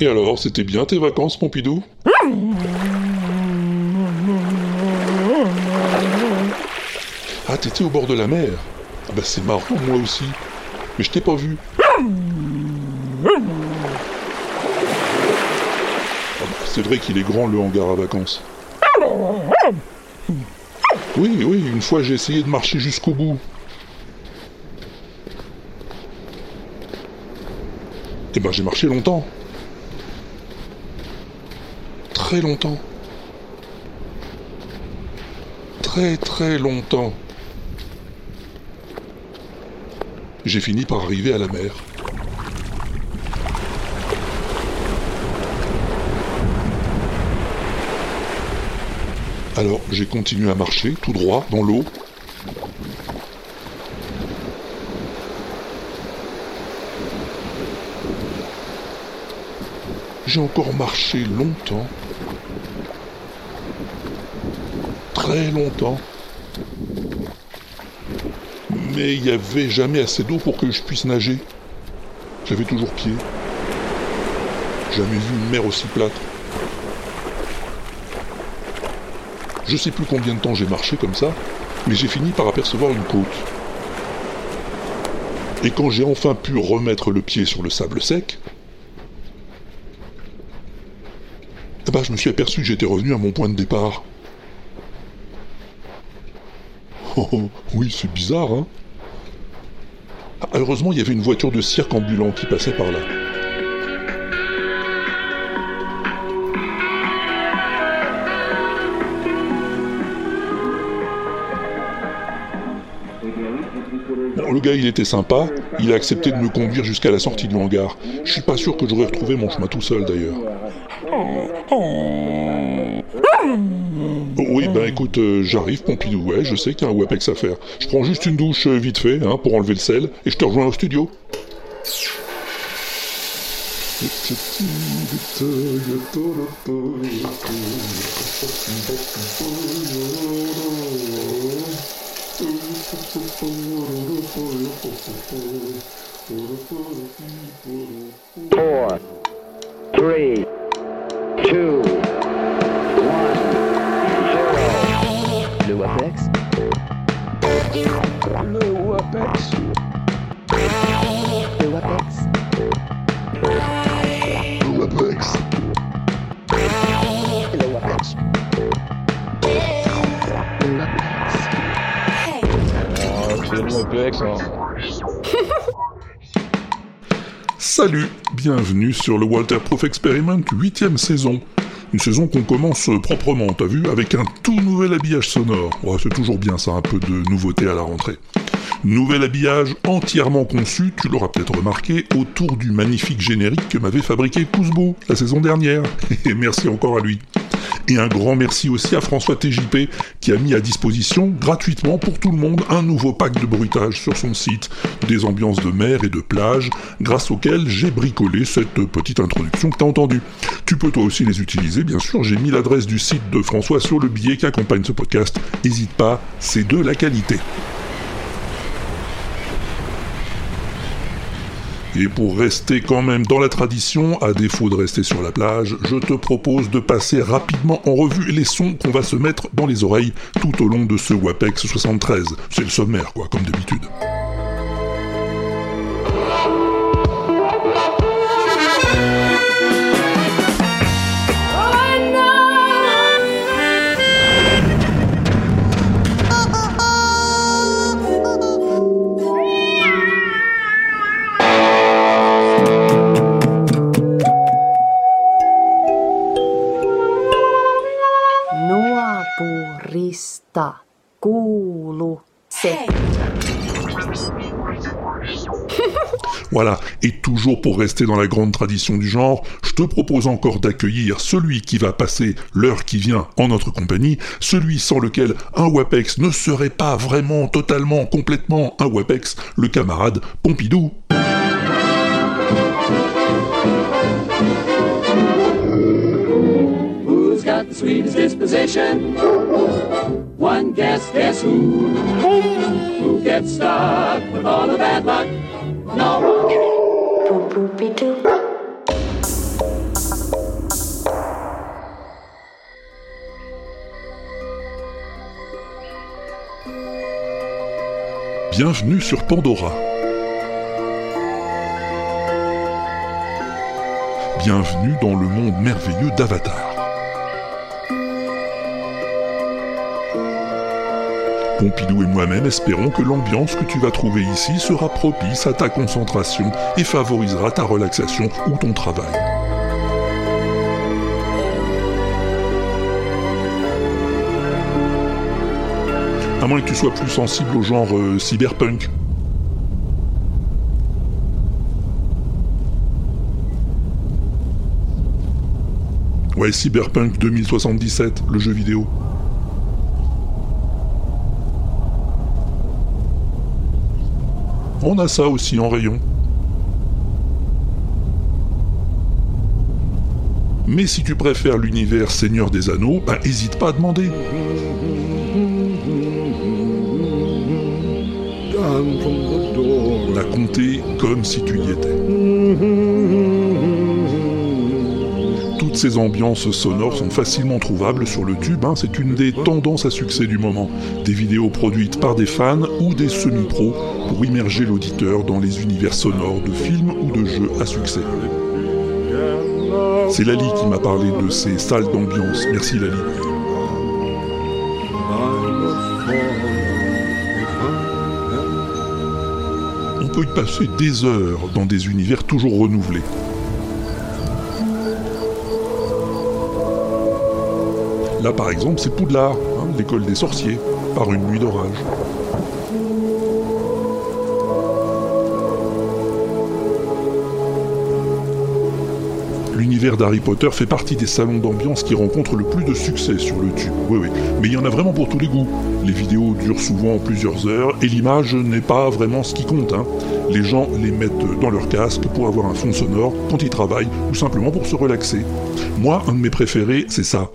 Et alors, c'était bien tes vacances, Pompidou? Ah, t'étais au bord de la mer Ah bah c'est marrant, moi aussi. Mais je t'ai pas vu. Ah bah, c'est vrai qu'il est grand le hangar à vacances. Oui, oui, une fois j'ai essayé de marcher jusqu'au bout. Eh ben j'ai marché longtemps. Très longtemps. Très très longtemps. J'ai fini par arriver à la mer. Alors j'ai continué à marcher tout droit dans l'eau. J'ai encore marché longtemps. Très longtemps. Mais il n'y avait jamais assez d'eau pour que je puisse nager. J'avais toujours pied. Jamais vu une mer aussi plate. Je sais plus combien de temps j'ai marché comme ça, mais j'ai fini par apercevoir une côte. Et quand j'ai enfin pu remettre le pied sur le sable sec, eh ben, je me suis aperçu que j'étais revenu à mon point de départ. Oh, oh, oui, c'est bizarre, hein Ah, Heureusement, il y avait une voiture de cirque ambulant qui passait par là. Bon, le gars, il était sympa. Il a accepté de me conduire jusqu'à la sortie du hangar. Je suis pas sûr que j'aurais retrouvé mon chemin tout seul, d'ailleurs. Oh, oui, ben écoute, euh, j'arrive, Pompidou. Ouais, je sais qu'il y a un WAPEX à faire. Je prends juste une douche euh, vite fait, hein, pour enlever le sel, et je te rejoins au studio. Four, three, two, one, zero. Le WAPEX Le WAPEX Le WAPEX Le WAPEX Salut, bienvenue sur le Walter Proof Experiment 8ème saison. Une saison qu'on commence proprement, t'as vu, avec un tout nouvel habillage sonore. Ouais, c'est toujours bien ça, un peu de nouveauté à la rentrée. Nouvel habillage entièrement conçu, tu l'auras peut-être remarqué, autour du magnifique générique que m'avait fabriqué Kouzbou la saison dernière. Et merci encore à lui. Et un grand merci aussi à François TJP qui a mis à disposition gratuitement pour tout le monde un nouveau pack de bruitage sur son site, des ambiances de mer et de plage, grâce auxquelles j'ai bricolé cette petite introduction que t'as entendue. Tu peux toi aussi les utiliser, bien sûr, j'ai mis l'adresse du site de François sur le billet qui accompagne ce podcast. N'hésite pas, c'est de la qualité. Et pour rester quand même dans la tradition, à défaut de rester sur la plage, je te propose de passer rapidement en revue les sons qu'on va se mettre dans les oreilles tout au long de ce WAPEX 73. C'est le sommaire, quoi, comme d'habitude. Nuapurista kuulu se. Voilà, et toujours pour rester dans la grande tradition du genre, je te propose encore d'accueillir celui qui va passer l'heure qui vient en notre compagnie, celui sans lequel un WAPEX ne serait pas vraiment, totalement, complètement un WAPEX, le camarade Pompidou. The sweetest disposition. One guess, guess who? Who gets stuck with all the bad luck? No one. Bienvenue sur Pandora. Bienvenue dans le monde merveilleux d'Avatar. Pompidou et moi-même espérons que l'ambiance que tu vas trouver ici sera propice à ta concentration et favorisera ta relaxation ou ton travail. À moins que tu sois plus sensible au genre euh, cyberpunk. Ouais, Cyberpunk 2077, le jeu vidéo. On a ça aussi en rayon. Mais si tu préfères l'univers Seigneur des Anneaux, bah hésite pas à demander. La compter comme si tu y étais. Ces ambiances sonores sont facilement trouvables sur le tube, hein, c'est une des tendances à succès du moment. Des vidéos produites par des fans ou des semi-pros pour immerger l'auditeur dans les univers sonores de films ou de jeux à succès. C'est Lali qui m'a parlé de ces salles d'ambiance. Merci Lali. On peut y passer des heures dans des univers toujours renouvelés. Là par exemple c'est Poudlard, hein, l'école des sorciers, par une nuit d'orage. L'univers d'Harry Potter fait partie des salons d'ambiance qui rencontrent le plus de succès sur le tube. Oui, oui. Mais il y en a vraiment pour tous les goûts. Les vidéos durent souvent plusieurs heures et l'image n'est pas vraiment ce qui compte. hein. Les gens les mettent dans leur casque pour avoir un fond sonore quand ils travaillent ou simplement pour se relaxer. Moi, un de mes préférés, c'est ça.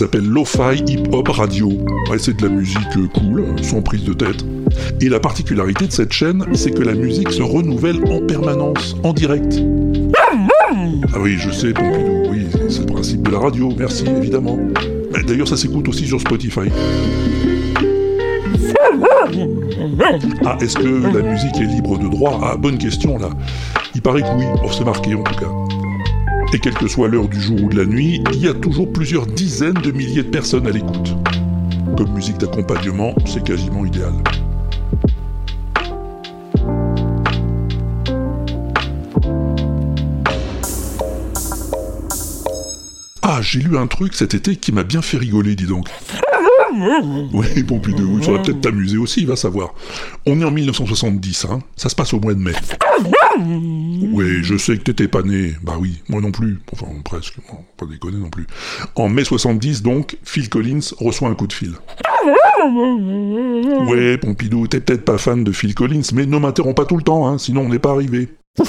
S'appelle Lo-Fi Hip Hop Radio. Ouais, c'est de la musique euh, cool, sans prise de tête. Et la particularité de cette chaîne, c'est que la musique se renouvelle en permanence, en direct. Ah oui, je sais, Pompidou, oui, c'est le principe de la radio, merci, évidemment. Mais D'ailleurs, ça s'écoute aussi sur Spotify. Ah, est-ce que la musique est libre de droit? Ah, bonne question, là. Il paraît que oui, oh, c'est marqué en tout cas. Et quelle que soit l'heure du jour ou de la nuit, il y a toujours plusieurs dizaines de milliers de personnes à l'écoute. Comme musique d'accompagnement, c'est quasiment idéal. Ah, j'ai lu un truc cet été qui m'a bien fait rigoler, dis donc. Oui, Pompidou, ça va peut-être t'amuser aussi, va savoir. On est en 1970, hein. Ça se passe au mois de mai. Oui, je sais que t'étais pas né. Bah oui, moi non plus. Enfin, presque. Pas déconner non plus. En mai 70, donc, Phil Collins reçoit un coup de fil. Ouais, Pompidou, t'es peut-être pas fan de Phil Collins, mais ne m'interromps pas tout le temps, hein, sinon on n'est pas arrivé.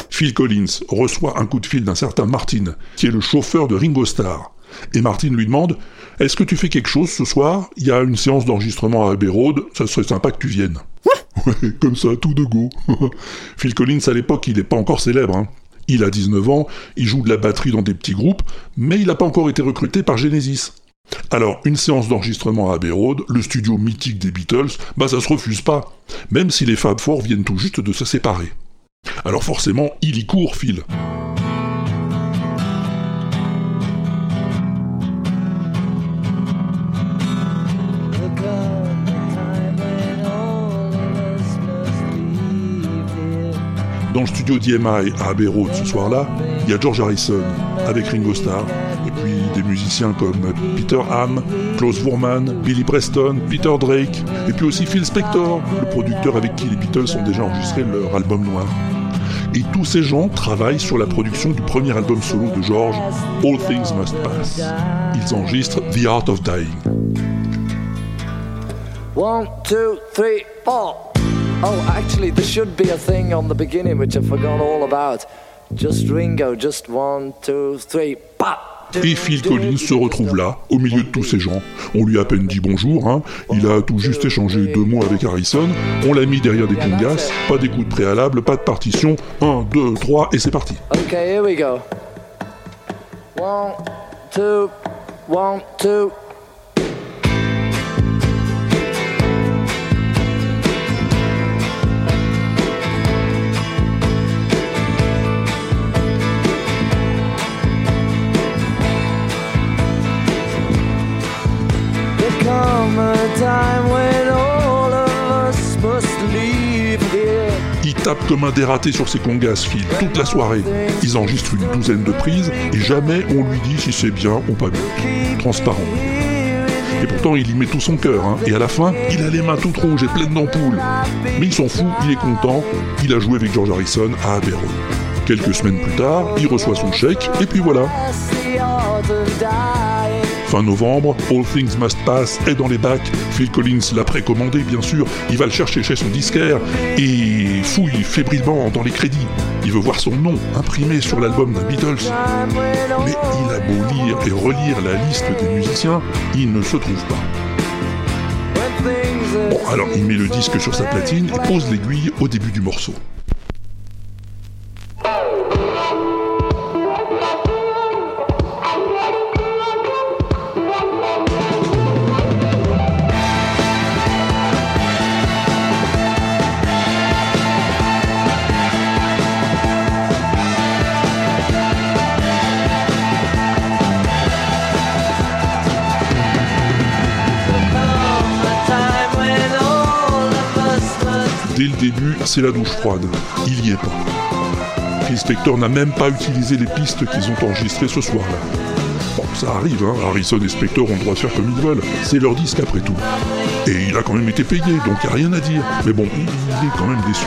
Phil Collins reçoit un coup de fil d'un certain Martin, qui est le chauffeur de Ringo Starr. Et Martin lui demande Est-ce que tu fais quelque chose ce soir? Il y a une séance d'enregistrement à Abbey Road, ça serait sympa que tu viennes. Ouais, comme ça, tout de go. Phil Collins, à l'époque, il n'est pas encore célèbre. hein. Il a 19 ans, il joue de la batterie dans des petits groupes, mais il n'a pas encore été recruté par Genesis. Alors, une séance d'enregistrement à Abbey Road, le studio mythique des Beatles, bah ça se refuse pas, même si les Fab Four viennent tout juste de se séparer. Alors forcément, il y court, Phil. Dans le studio d'EMI à Abbey Road ce soir-là, il y a George Harrison avec Ringo Starr, et puis des musiciens comme Peter Ham, Klaus Voormann, Billy Preston, Peter Drake, et puis aussi Phil Spector, le producteur avec qui les Beatles ont déjà enregistré leur album noir. Et tous ces gens travaillent sur la production du premier album solo de George, All Things Must Pass. Ils enregistrent The Art of Dying. One, two, three, four. Oh, actually, there should be a thing on the beginning which I forgot all about. Just Ringo, just one, two, three, pop. Et Phil Collins se retrouve là, au milieu de tous ces gens. On lui a à peine dit bonjour, hein. il a tout juste échangé deux mots avec Harrison, on l'a mis derrière des congas, pas d'écoute préalable, pas de partition, un, deux, trois, et c'est parti. Okay, here we go. One, two, one, two. Tape comme un dératé sur ses congas, Phil, toute la soirée. Ils enregistrent une douzaine de prises, et jamais on lui dit si c'est bien ou pas bien. Transparent. Et pourtant, il y met tout son cœur, hein. et à la fin, il a les mains toutes rouges et pleines d'ampoules. Mais il s'en fout, il est content, il a joué avec George Harrison à Abbey. Quelques semaines plus tard, il reçoit son chèque, et puis voilà. Fin novembre, All Things Must Pass est dans les bacs. Phil Collins l'a précommandé, bien sûr. Il va le chercher chez son disquaire et fouille fébrilement dans les crédits. Il veut voir son nom imprimé sur l'album d'un Beatles. Mais il a beau lire et relire la liste des musiciens, il ne se trouve pas. Bon, alors il met le disque sur sa platine et pose l'aiguille au début du morceau. C'est la douche froide. Il y est pas. Phil Spector n'a même pas utilisé les pistes qu'ils ont enregistrées ce soir-là. Bon, ça arrive, hein. Harrison et Spector ont le droit de faire comme ils veulent. C'est leur disque après tout. Et il a quand même été payé, donc il a rien à dire. Mais bon, il est quand même déçu.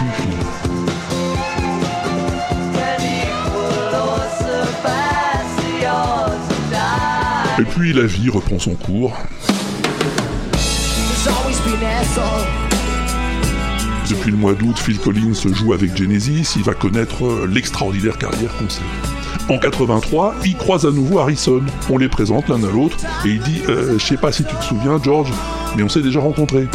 Et puis la vie reprend son cours. Depuis le mois d'août, Phil Collins joue avec Genesis, il va connaître euh, l'extraordinaire carrière qu'on sait. En 83, il croise à nouveau Harrison. On les présente l'un à l'autre et il dit euh, Je sais pas si tu te souviens, George, mais on s'est déjà rencontrés.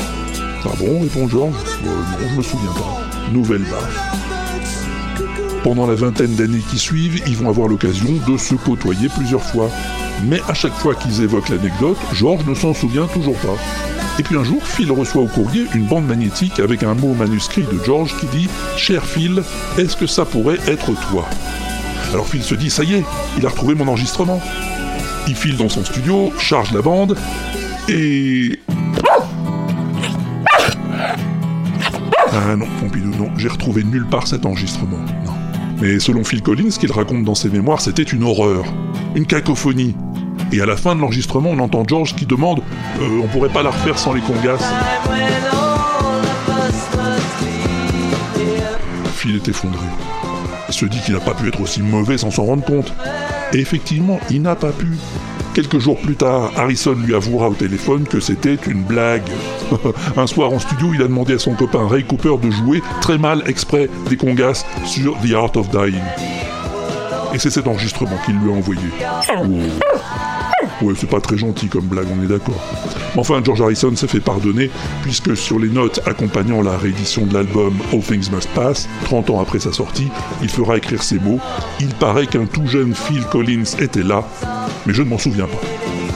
Ah bon? Répond George? Euh, non, je me souviens pas. Nouvelle baffe. Pendant la vingtaine d'années qui suivent, ils vont avoir l'occasion de se côtoyer plusieurs fois. Mais à chaque fois qu'ils évoquent l'anecdote, George ne s'en souvient toujours pas. Et puis un jour, Phil reçoit au courrier une bande magnétique avec un mot manuscrit de George qui dit Cher Phil, est-ce que ça pourrait être toi? Alors Phil se dit Ça y est, il a retrouvé mon enregistrement. Il file dans son studio, charge la bande et. Ah non, Pompidou, non, j'ai retrouvé nulle part cet enregistrement. Mais selon Phil Collins, ce qu'il raconte dans ses mémoires, c'était une horreur, une cacophonie. Et à la fin de l'enregistrement, on entend George qui demande euh, On pourrait pas la refaire sans les congas. Phil est effondré. Il se dit qu'il n'a pas pu être aussi mauvais sans s'en rendre compte. Et effectivement, il n'a pas pu. Quelques jours plus tard, Harrison lui avouera au téléphone que c'était une blague. Un soir en studio, il a demandé à son copain Ray Cooper de jouer très mal exprès des congas sur The Art of Dying. Et c'est cet enregistrement qu'il lui a envoyé. Oh. Ouais, c'est pas très gentil comme blague, on est d'accord. Enfin, George Harrison s'est fait pardonner, puisque sur les notes accompagnant la réédition de l'album All Things Must Pass, 30 ans après sa sortie, il fera écrire ces mots Il paraît qu'un tout jeune Phil Collins était là, mais je ne m'en souviens pas.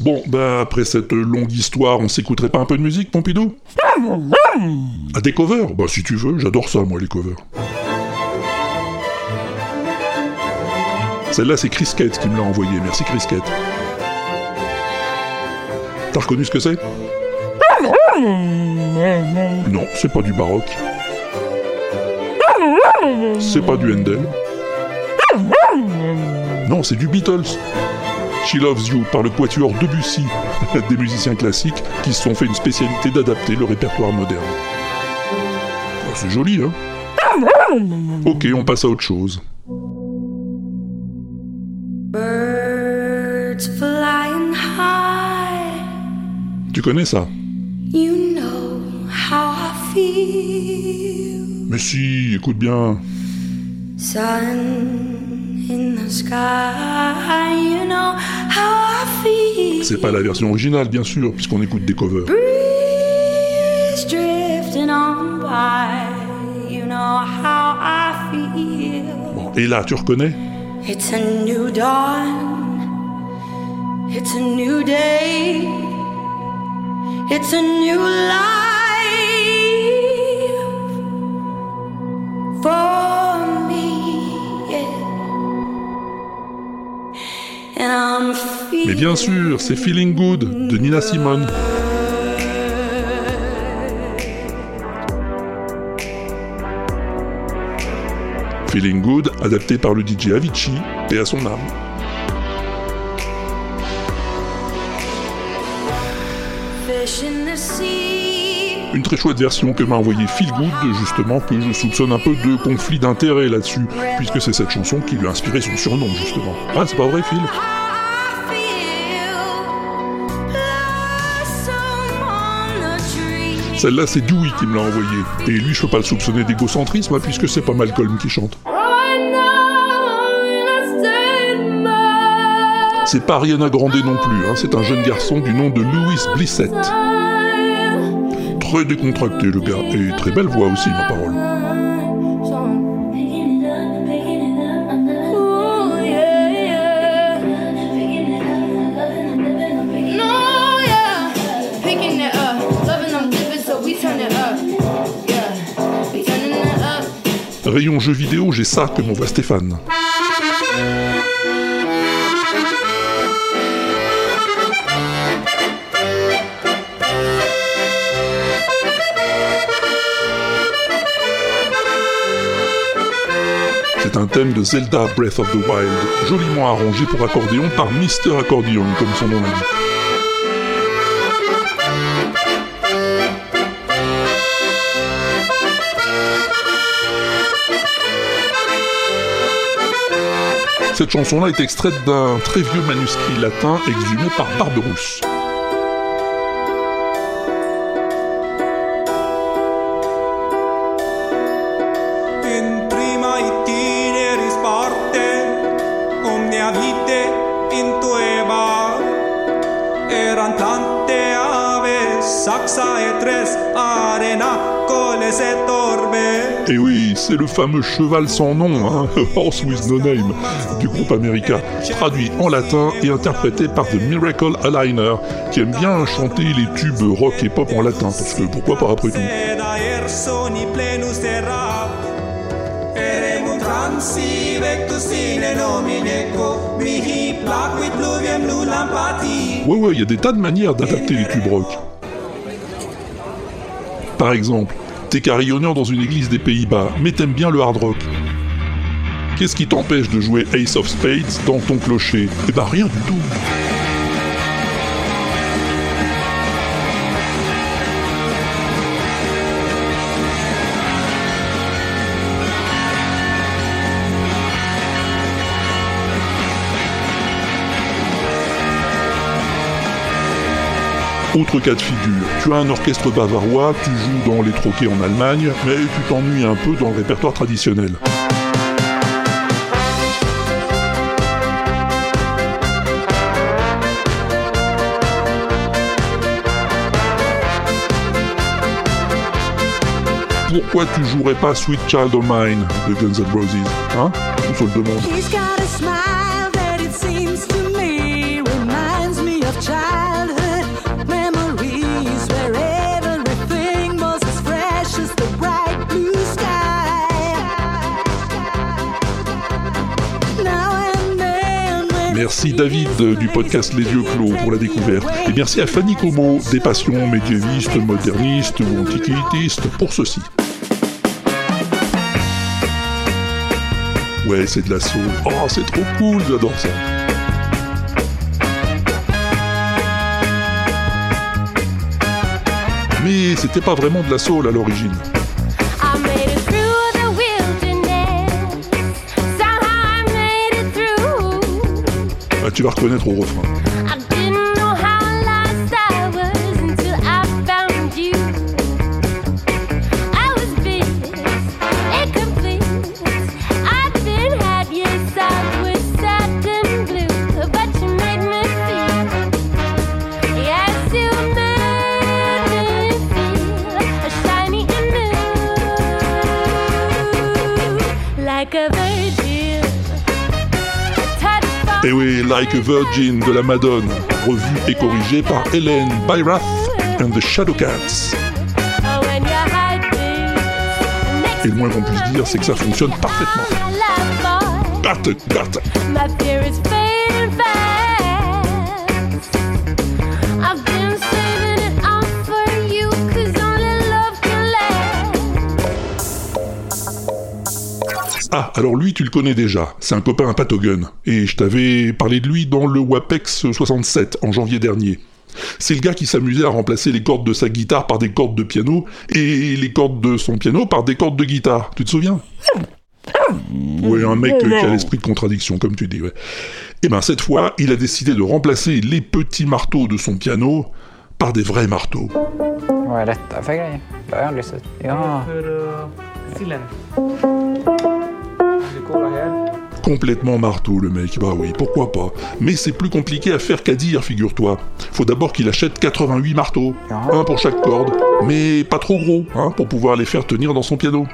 Bon, ben après cette longue histoire, on s'écouterait pas un peu de musique, Pompidou? À des covers? Bah si tu veux, j'adore ça, moi, les covers. Celle-là, c'est Chris Kett qui me l'a envoyée. Merci, Chris Kett. T'as reconnu ce que c'est? Non, c'est pas du baroque. C'est pas du Handel. Non, c'est du Beatles. She Loves You par le quatuor Debussy, des musiciens classiques qui se sont fait une spécialité d'adapter le répertoire moderne. Oh, c'est joli, hein Ok, on passe à autre chose. Birds flying high, Tu connais ça? You know how I feel. Mais si, écoute bien. Sun in the sky, you know. C'est pas la version originale, bien sûr, puisqu'on écoute des covers. Breeze drifting on by, you know how I feel. Bon, et là, tu reconnais? It's a new dawn. It's a new day. It's a new life for Mais bien sûr, c'est Feeling Good de Nina Simone. Feeling Good, adapté par le DJ Avicii, et à son âme. Une très chouette version que m'a envoyé Feel Good, justement, que je soupçonne un peu de conflit d'intérêt là-dessus, puisque c'est cette chanson qui lui a inspiré son surnom, justement. Ah, c'est pas vrai, Phil? Celle-là, c'est Dewey qui me l'a envoyée. Et lui, je peux pas le soupçonner d'égocentrisme, hein, puisque c'est pas Malcolm qui chante. C'est pas Ariana Grande non plus, hein, c'est un jeune garçon du nom de Louis Blissett. Très décontracté le gars, et très belle voix aussi, ma parole. Rayon jeux vidéo, j'ai ça que m'envoie Stéphane. De Zelda Breath of the Wild, joliment arrangé pour accordéon par Mister Accordion, comme son nom l'indique. Cette chanson-là est extraite d'un très vieux manuscrit latin exhumé par Barberousse. C'est le fameux cheval sans nom, hein, Horse with No Name, du groupe américain, traduit en latin et interprété par The Miracle Aligner, qui aime bien chanter les tubes rock et pop en latin, parce que pourquoi pas après tout. Ouais, ouais, il y a des tas de manières d'adapter les tubes rock. Par exemple, t'es carillonneur dans une église des Pays-Bas, mais t'aimes bien le hard rock. Qu'est-ce qui t'empêche de jouer Ace of Spades dans ton clocher? Eh bah rien du tout. Autre cas de figure, tu as un orchestre bavarois, tu joues dans les troquets en Allemagne, mais tu t'ennuies un peu dans le répertoire traditionnel. Pourquoi tu jouerais pas Sweet Child of Mine de Guns N' Roses Hein On se le demande. Merci David euh, du podcast Les Yeux Clos pour la découverte. Et merci à Fanny Como des passions médiévistes, modernistes ou antiquitistes pour ceci. Ouais, c'est de la soul. Oh, c'est trop cool, j'adore ça. Mais c'était pas vraiment de la soul à l'origine. Tu vas reconnaître au refrain. Like a Virgin de la Madone, revue et corrigée par Hélène Byrath and the Shadowcats. Et le moins qu'on puisse dire, c'est que ça fonctionne parfaitement. Ah, alors lui, tu le connais déjà. C'est un copain à Patogun. Et je t'avais parlé de lui dans le WAPEX 67, en janvier dernier. C'est le gars qui s'amusait à remplacer les cordes de sa guitare par des cordes de piano et les cordes de son piano par des cordes de guitare. Tu te souviens? Ouais, un mec qui a l'esprit de contradiction, comme tu dis, ouais. Et ben cette fois, il a décidé de remplacer les petits marteaux de son piano par des vrais marteaux. Vad Complètement marteau le mec, bah oui, pourquoi pas. Mais c'est plus compliqué à faire qu'à dire, figure-toi. Faut d'abord qu'il achète 88 marteaux, un pour chaque corde, mais pas trop gros, hein, pour pouvoir les faire tenir dans son piano.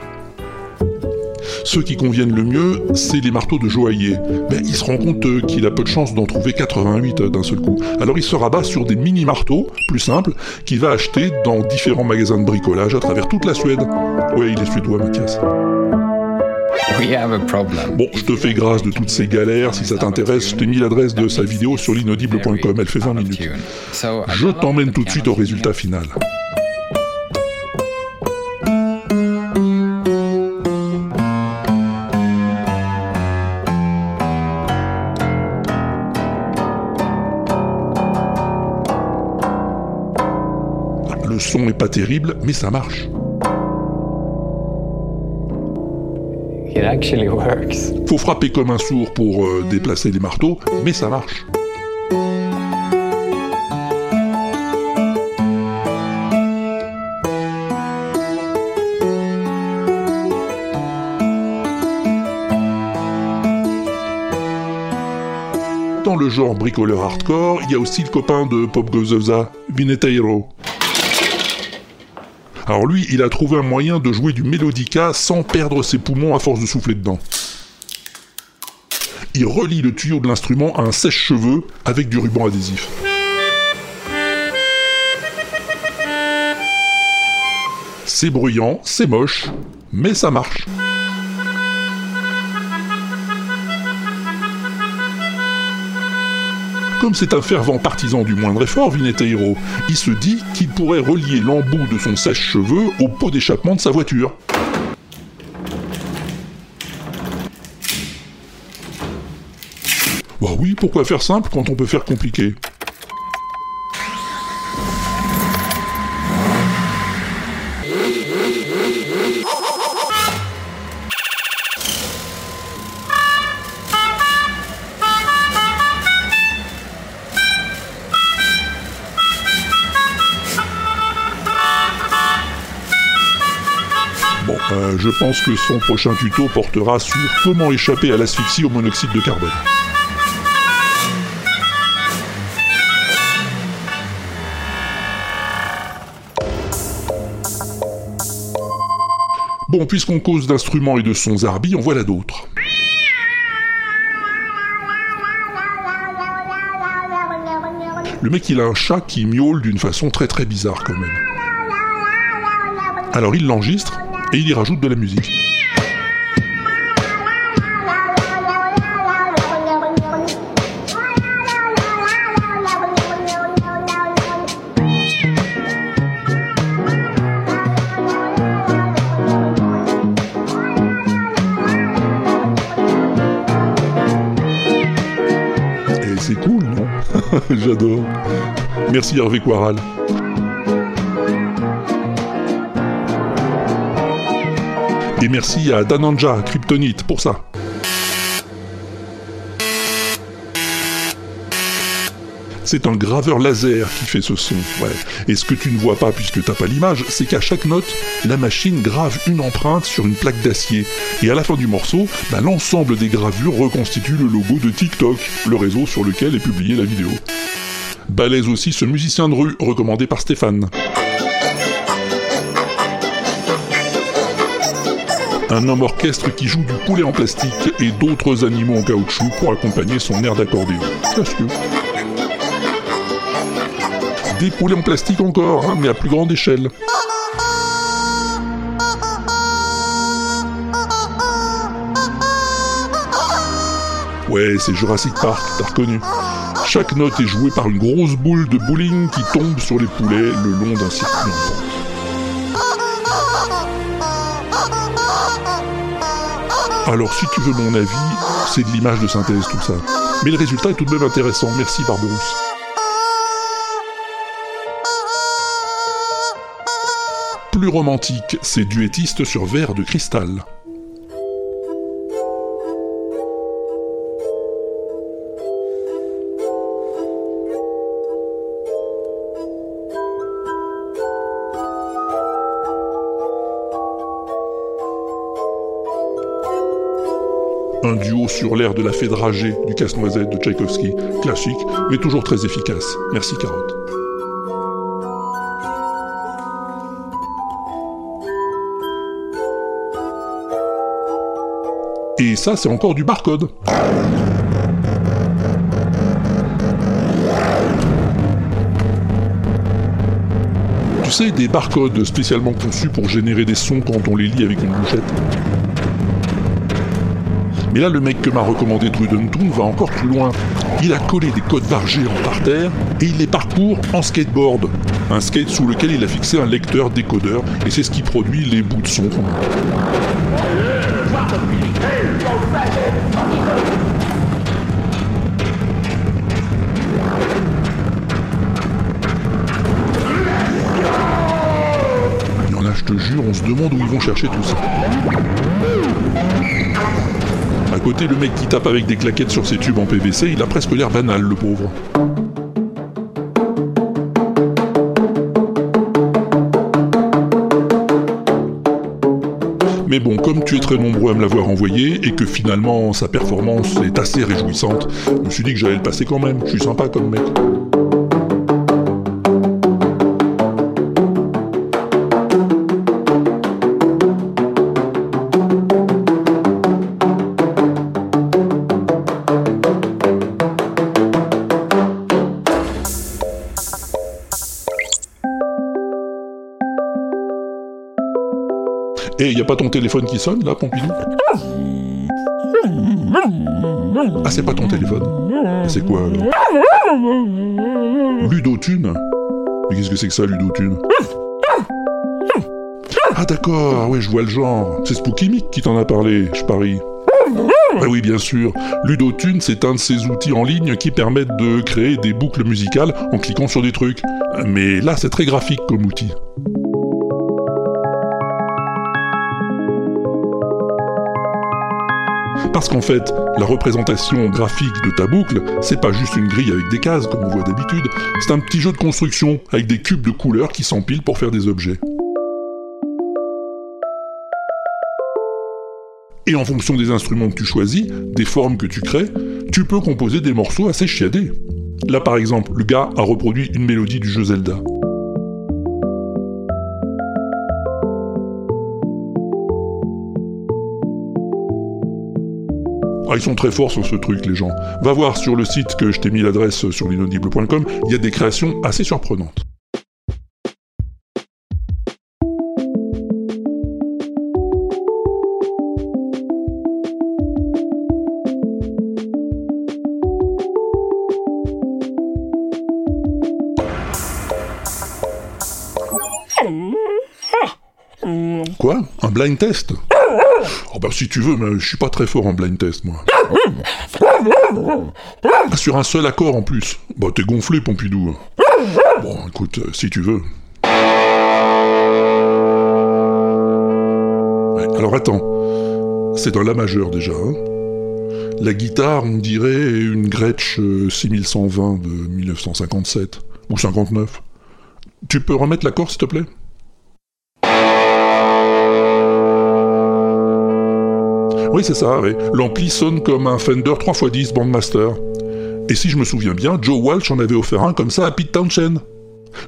Ceux qui conviennent le mieux, c'est les marteaux de joaillier. Mais il se rend compte euh, qu'il a peu de chance d'en trouver 88 d'un seul coup. Alors il se rabat sur des mini-marteaux, plus simples, qu'il va acheter dans différents magasins de bricolage à travers toute la Suède. Ouais, il est suédois, Mathias. Bon, je te fais grâce de toutes ces galères. Si ça t'intéresse, je t'ai mis l'adresse de sa vidéo sur l'inaudible.com. Elle fait 20 minutes. Je t'emmène tout de suite au résultat final. Le son est pas terrible, mais ça marche. Faut frapper comme un sourd pour euh, déplacer les marteaux, mais ça marche. Dans le genre bricoleur hardcore, il y a aussi le copain de Pop Gozoza, Vineteiro. Alors lui, il a trouvé un moyen de jouer du mélodica sans perdre ses poumons à force de souffler dedans. Il relie le tuyau de l'instrument à un sèche-cheveux avec du ruban adhésif. C'est bruyant, c'est moche, mais ça marche. Comme c'est un fervent partisan du moindre effort, Vineteiro, il se dit qu'il pourrait relier l'embout de son sèche-cheveux au pot d'échappement de sa voiture. Bah oui, pourquoi faire simple quand on peut faire compliqué? Que son prochain tuto portera sur comment échapper à l'asphyxie au monoxyde de carbone. Bon, puisqu'on cause d'instruments et de sons zarbi, en voilà d'autres. Le mec, il a un chat qui miaule d'une façon très très bizarre quand même. Alors il l'enregistre et il y rajoute de la musique. Et c'est cool, non? J'adore. Merci Hervé Quaral. Et merci à Dananja Kryptonite pour ça. C'est un graveur laser qui fait ce son. Et ce que tu ne vois pas puisque t'as pas l'image, c'est qu'à chaque note, la machine grave une empreinte sur une plaque d'acier. Et à la fin du morceau, bah, l'ensemble des gravures reconstitue le logo de TikTok, le réseau sur lequel est publiée la vidéo. Balèze aussi ce musicien de rue recommandé par Stéphane. Un homme orchestre qui joue du poulet en plastique et d'autres animaux en caoutchouc pour accompagner son air d'accordéon. Classieux. Des poulets en plastique encore, hein, mais à plus grande échelle. Ouais, c'est Jurassic Park, t'as reconnu. Chaque note est jouée par une grosse boule de bowling qui tombe sur les poulets le long d'un circuit en Alors si tu veux mon avis, c'est de l'image de synthèse tout ça. Mais le résultat est tout de même intéressant, merci Barberousse. Plus romantique, c'est duettiste sur verre de cristal. Un duo sur l'air de la fée dragée du casse-noisette de Tchaïkovski, classique, mais toujours très efficace. Merci Carotte. Et ça, c'est encore du barcode. Tu sais, des barcodes spécialement conçus pour générer des sons quand on les lit avec une bouchette. Mais là, le mec que m'a recommandé Trudentoon va encore plus loin. Il a collé des codes barres géants par terre et il les parcourt en skateboard. Un skate sous lequel il a fixé un lecteur décodeur et c'est ce qui produit les bouts de son je te jure, on se demande où ils vont chercher tout ça. À côté, le mec qui tape avec des claquettes sur ses tubes en PVC, il a presque l'air banal, le pauvre. Mais bon, comme tu es très nombreux à me l'avoir envoyé et que finalement sa performance est assez réjouissante, je me suis dit que j'allais le passer quand même. Je suis sympa comme mec. A pas ton téléphone qui sonne là, Pompidou Ah, c'est pas ton téléphone. C'est quoi alors Ludotune Mais qu'est-ce que c'est que ça, Ludotune Ah d'accord, oui, je vois le genre. C'est Spooky Mick qui t'en a parlé, je parie. Ah oui, bien sûr. Ludotune, c'est un de ces outils en ligne qui permettent de créer des boucles musicales en cliquant sur des trucs. Mais là, c'est très graphique comme outil. Parce qu'en fait, la représentation graphique de ta boucle, c'est pas juste une grille avec des cases comme on voit d'habitude, c'est un petit jeu de construction avec des cubes de couleurs qui s'empilent pour faire des objets. Et en fonction des instruments que tu choisis, des formes que tu crées, tu peux composer des morceaux assez chiadés. Là par exemple, le gars a reproduit une mélodie du jeu Zelda. Ah, ils sont très forts sur ce truc, les gens. Va voir sur le site que je t'ai mis l'adresse sur l'inaudible.com, il y a des créations assez surprenantes. Quoi? Un blind test? Bah si tu veux, mais je suis pas très fort en blind test, moi. Ah, sur un seul accord en plus. Bah t'es gonflé, Pompidou. Bon, écoute, euh, si tu veux. Alors attends. C'est dans La majeur déjà, hein La guitare, on dirait une Gretsch euh, 6120 de 1957 ou 59. Tu peux remettre l'accord s'il te plaît? Oui, c'est ça, oui. L'ampli sonne comme un Fender 3x10 Bandmaster. Et si je me souviens bien, Joe Walsh en avait offert un comme ça à Pete Townshend.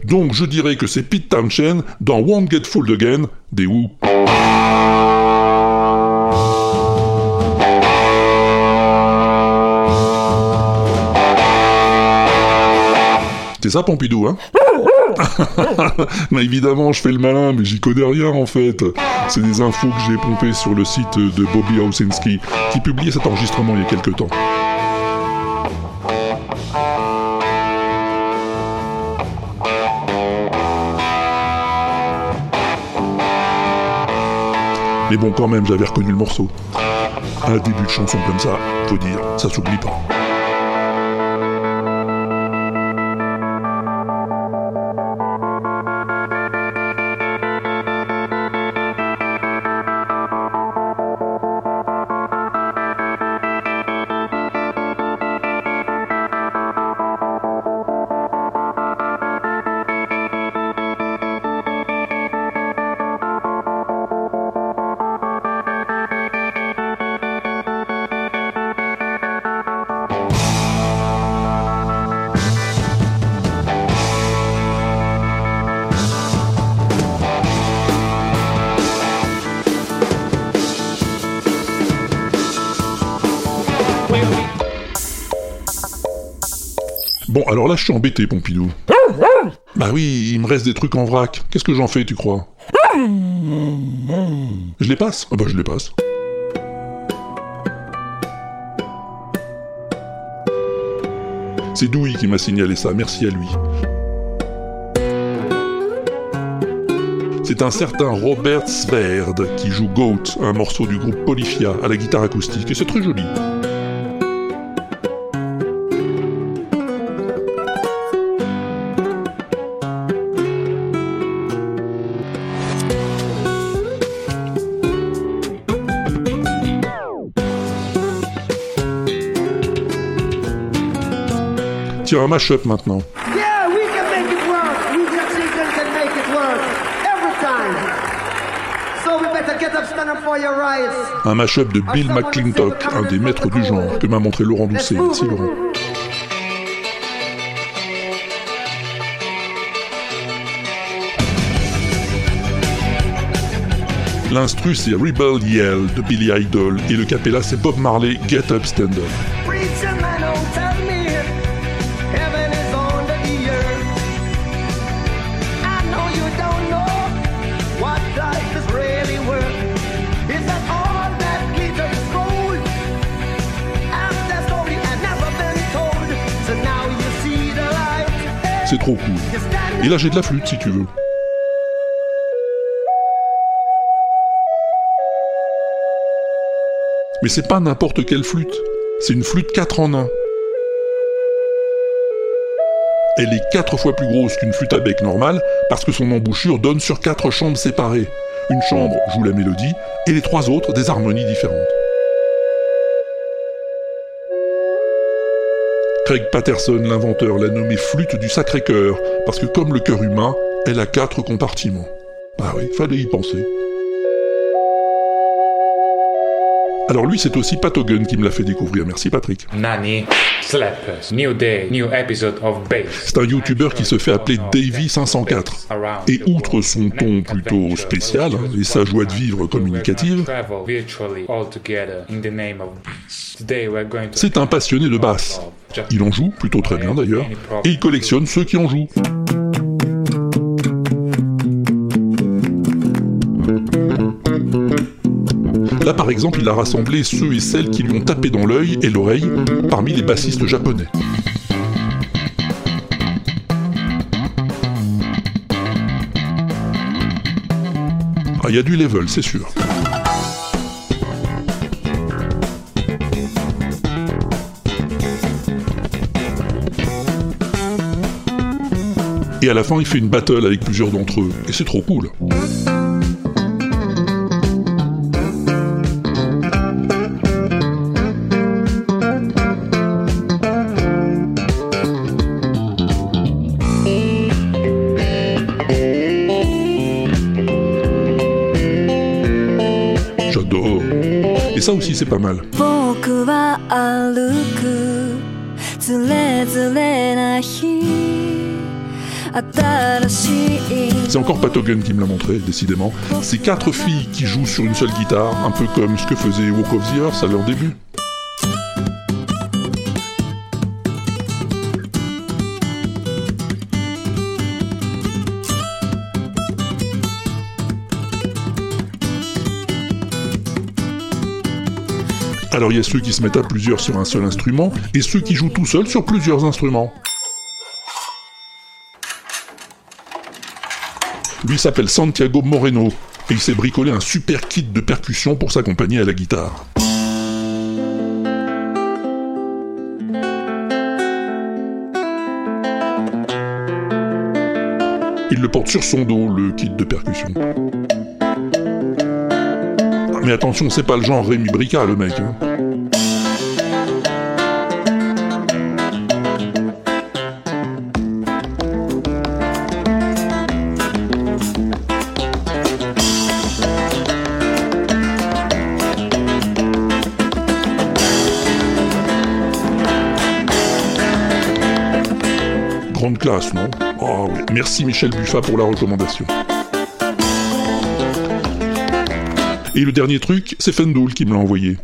Donc je dirais que c'est Pete Townshend dans Won't Get Fooled Again des Who. C'est ça Pompidou, hein? mais évidemment, je fais le malin, mais j'y connais rien en fait. C'est des infos que j'ai pompées sur le site de Bobby Owsinski, qui publiait cet enregistrement il y a quelques temps. Mais bon, quand même, j'avais reconnu le morceau. Un début de chanson comme ça, faut dire, ça s'oublie pas. Suis embêté, Pompidou. Bah oui, il me reste des trucs en vrac. Qu'est-ce que j'en fais, tu crois? Je les passe? Ah bah je les passe. C'est Dewey qui m'a signalé ça, merci à lui. C'est un certain Robert Sverd qui joue Goat, un morceau du groupe Polyphia à la guitare acoustique, et c'est très joli. Tiens, un mash-up maintenant. Yeah, we can make it work. We just England can make it work. Every time. So we better get up, stand up for your rights. Un mash-up de Bill McClintock, un des maîtres du genre, que m'a montré Laurent Doucet. Merci Laurent. L'instru c'est Rebel Yell de Billy Idol et le capella c'est Bob Marley Get Up Stand Up. C'est trop cool. Et là j'ai de la flûte si tu veux. Mais c'est pas n'importe quelle flûte, c'est une flûte 4 en 1. Elle est 4 fois plus grosse qu'une flûte à bec normale parce que son embouchure donne sur 4 chambres séparées. Une chambre joue la mélodie et les trois autres des harmonies différentes. Craig Patterson, l'inventeur, l'a nommée flûte du Sacré-Cœur parce que comme le cœur humain, elle a 4 compartiments. Ah oui, fallait y penser. Alors lui, c'est aussi Pat Hogan qui me l'a fait découvrir. Merci Patrick. Nani C'est un youtubeur qui se fait appeler Davy504. Et outre son ton plutôt spécial hein, et sa joie de vivre communicative, c'est un passionné de basse. Il en joue plutôt très bien d'ailleurs, et il collectionne ceux qui en jouent. Par exemple, il a rassemblé ceux et celles qui lui ont tapé dans l'œil et l'oreille parmi les bassistes japonais. Ah, il y a du level, c'est sûr. Et à la fin, il fait une battle avec plusieurs d'entre eux. Et c'est trop cool. c'est pas mal. C'est encore Patogen qui me l'a montré, décidément. Ces quatre filles qui jouent sur une seule guitare, un peu comme ce que faisait Walk of the Earth à leur début. Alors il y a ceux qui se mettent à plusieurs sur un seul instrument, et ceux qui jouent tout seuls sur plusieurs instruments. Lui s'appelle Santiago Moreno, et il s'est bricolé un super kit de percussion pour s'accompagner à la guitare. Il le porte sur son dos, le kit de percussion. Ah, Mais attention, c'est pas le genre Rémi Brica, le mec. hein. Grande classe, non? Oui. Merci Michel Buffat pour la recommandation. Et le dernier truc, c'est Fendoul qui me l'a envoyé.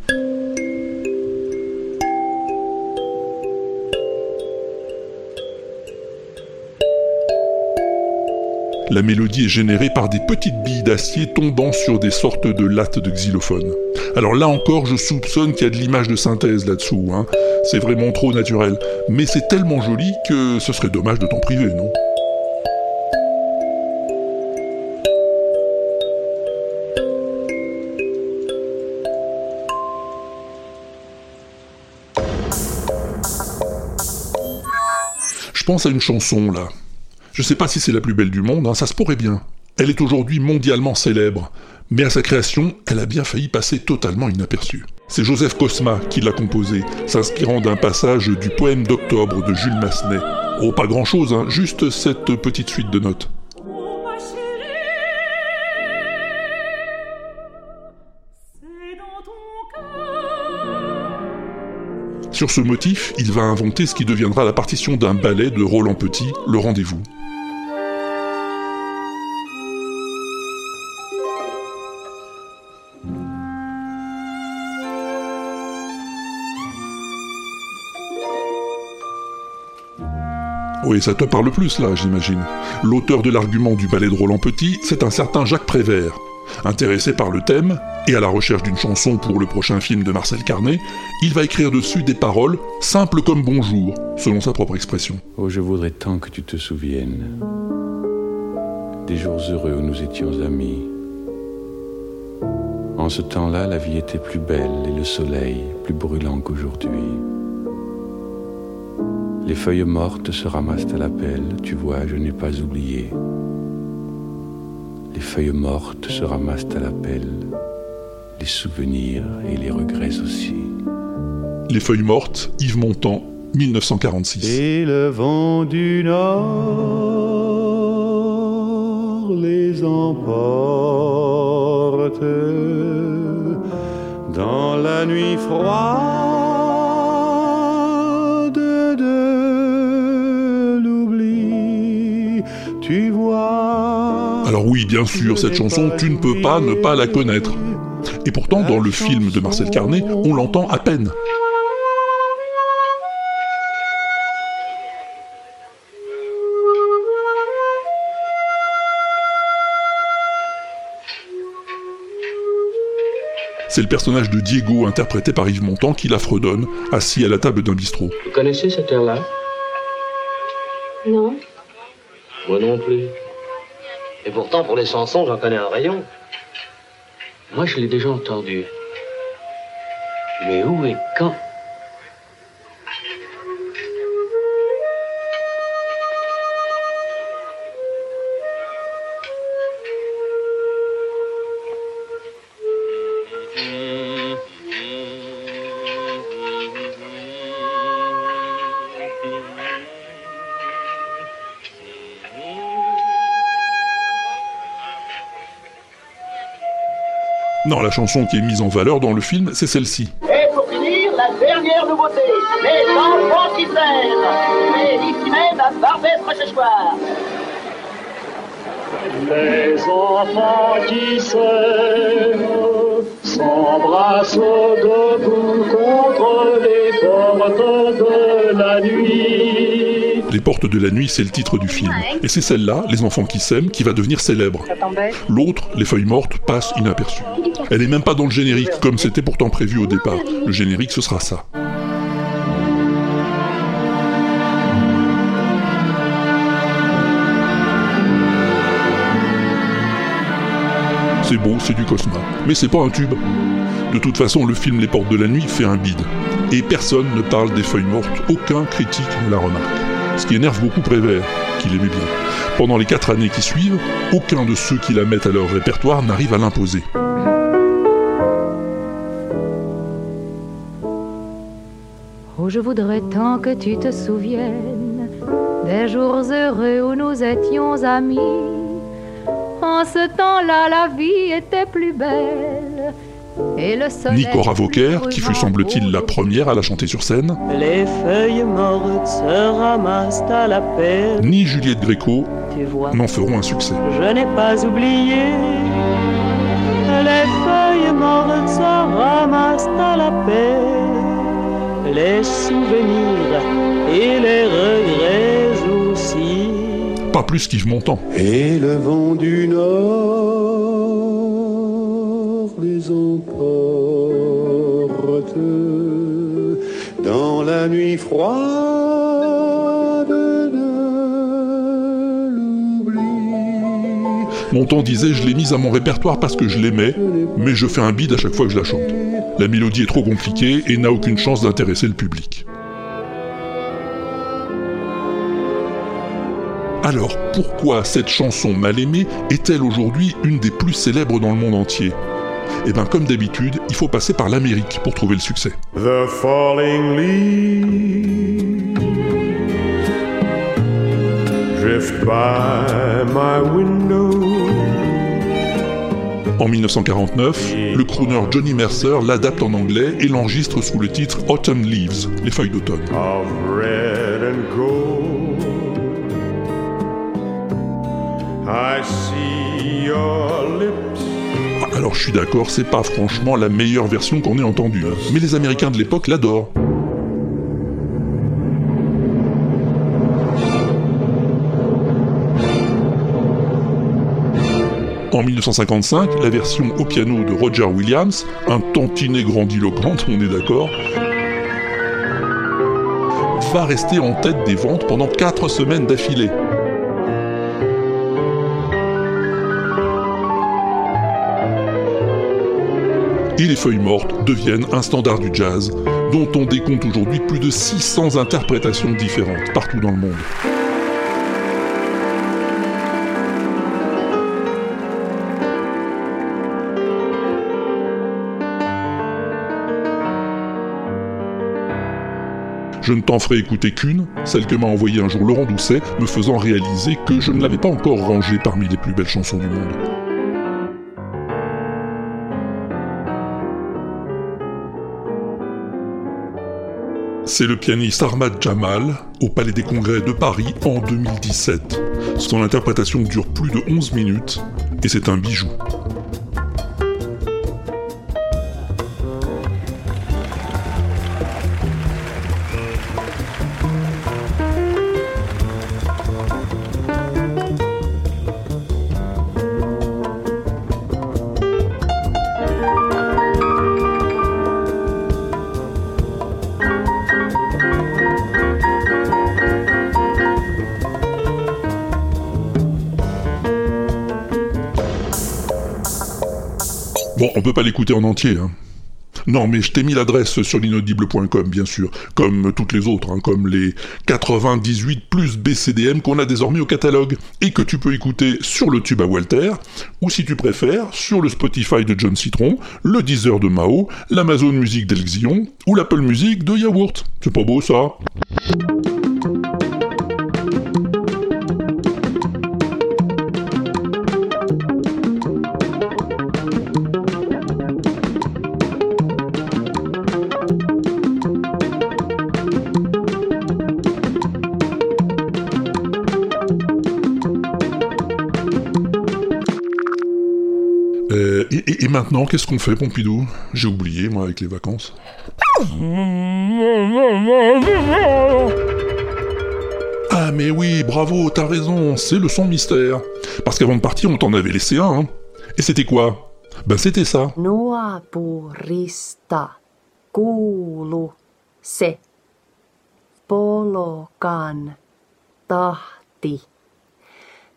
La mélodie est générée par des petites billes d'acier tombant sur des sortes de lattes de xylophone. Alors là encore, je soupçonne qu'il y a de l'image de synthèse là-dessous. Hein. C'est vraiment trop naturel. Mais c'est tellement joli que ce serait dommage de t'en priver, non? À une chanson là. Je sais pas si c'est la plus belle du monde, hein, ça se pourrait bien. Elle est aujourd'hui mondialement célèbre, mais à sa création, elle a bien failli passer totalement inaperçue. C'est Joseph Cosma qui l'a composée, s'inspirant d'un passage du poème d'octobre de Jules Massenet. Oh, pas grand chose, hein, juste cette petite suite de notes. Sur ce motif, il va inventer ce qui deviendra la partition d'un ballet de Roland Petit, Le Rendez-vous. Oui, ça te parle plus là, j'imagine. L'auteur de l'argument du ballet de Roland Petit, c'est un certain Jacques Prévert. Intéressé par le thème, et à la recherche d'une chanson pour le prochain film de Marcel Carnet, il va écrire dessus des paroles simples comme bonjour, selon sa propre expression. Oh, je voudrais tant que tu te souviennes des jours heureux où nous étions amis. En ce temps-là, la vie était plus belle et le soleil plus brûlant qu'aujourd'hui. Les feuilles mortes se ramassent à la pelle, tu vois, je n'ai pas oublié. Les feuilles mortes se ramassent à la pelle, les souvenirs et les regrets aussi. Les feuilles mortes, Yves Montand, 1946. Et le vent du nord les emporte dans la nuit froide oui, bien sûr, cette chanson, tu ne peux pas ne pas la connaître. Et pourtant, dans le film de Marcel Carnet, on l'entend à peine. C'est le personnage de Diego, interprété par Yves Montand, qui la fredonne, assis à la table d'un bistrot. Vous connaissez cet air-là Non. Moi non plus. Et pourtant, pour les chansons, j'en connais un rayon. Moi, je l'ai déjà entendu. Mais où et quand? Chanson qui est mise en valeur dans le film, c'est celle-ci. Et pour finir, la dernière nouveauté, les enfants qui s'aiment. Et ici même à Barbès-Rochechouart. Les enfants qui s'aiment s'embrassent debout contre portes de la nuit, c'est le titre du film. Et c'est celle-là, Les enfants qui s'aiment, qui va devenir célèbre. L'autre, Les feuilles mortes, passe inaperçue. Elle est même pas dans le générique, comme c'était pourtant prévu au départ. Le générique, ce sera ça. C'est beau, c'est du Cosma. Mais c'est pas un tube. De toute façon, le film Les Portes de la Nuit fait un bide. Et personne ne parle des feuilles mortes, aucun critique ne la remarque. Ce qui énerve beaucoup Prévert, qu'il aimait bien. Pendant les quatre années qui suivent, aucun de ceux qui la mettent à leur répertoire n'arrive à l'imposer. Oh, je voudrais tant que tu te souviennes des jours heureux où nous étions amis. En ce temps-là, la vie était plus belle. Et le soleil. Nicora Vauquer, qui fut semble-t-il la première à la chanter sur scène, Les feuilles mortes se ramassent à la pelle. ni Juliette Gréco n'en feront un succès. je n'ai pas oublié. Les feuilles mortes se ramassent à la pelle. Les souvenirs et les regrets aussi. Pas plus qu'Yves Montand. Et le vent du nord emporte dans la nuit froide de l'oubli. Montand disait Je l'ai mise à mon répertoire parce que je l'aimais, mais je fais un bide à chaque fois que je la chante. La mélodie est trop compliquée et n'a aucune chance d'intéresser le public. Alors, pourquoi cette chanson mal aimée est-elle aujourd'hui une des plus célèbres dans le monde entier? Eh bien, comme d'habitude, il faut passer par l'Amérique pour trouver le succès. The falling leaves drift by my window. En 1949, le crooner Johnny Mercer l'adapte en anglais et l'enregistre sous le titre Autumn Leaves, les feuilles d'automne. I see your. Alors je suis d'accord, c'est pas franchement la meilleure version qu'on ait entendue, mais les Américains de l'époque l'adorent. En 1955, la version au piano de Roger Williams, un tantinet grandiloquent, on est d'accord, va rester en tête des ventes pendant 4 semaines d'affilée. Et les feuilles mortes deviennent un standard du jazz, dont on décompte aujourd'hui plus de 600 interprétations différentes partout dans le monde. Je ne t'en ferai écouter qu'une, celle que m'a envoyée un jour Laurent Doucet, me faisant réaliser que je ne l'avais pas encore rangée parmi les plus belles chansons du monde. C'est le pianiste Ahmad Jamal au Palais des Congrès de Paris en 2017. Son interprétation dure plus de 11 minutes et c'est un bijou. On peut pas l'écouter en entier, hein. Non, mais je t'ai mis l'adresse sur l'inaudible.com, bien sûr, comme toutes les autres, hein, comme les 98 plus BCDM qu'on a désormais au catalogue, et que tu peux écouter sur le tube à Walter, ou si tu préfères, sur le Spotify de John Citron, le Deezer de Mao, l'Amazon Music d'Elxion, ou l'Apple Music de Yaourt. C'est pas beau ça maintenant, qu'est-ce qu'on fait, Pompidou? J'ai oublié, moi, avec les vacances. Ah mais oui, bravo, t'as raison, c'est le son mystère. Parce qu'avant de partir, on t'en avait laissé un. hein. Et c'était quoi? Ben c'était ça. Polokan tahti.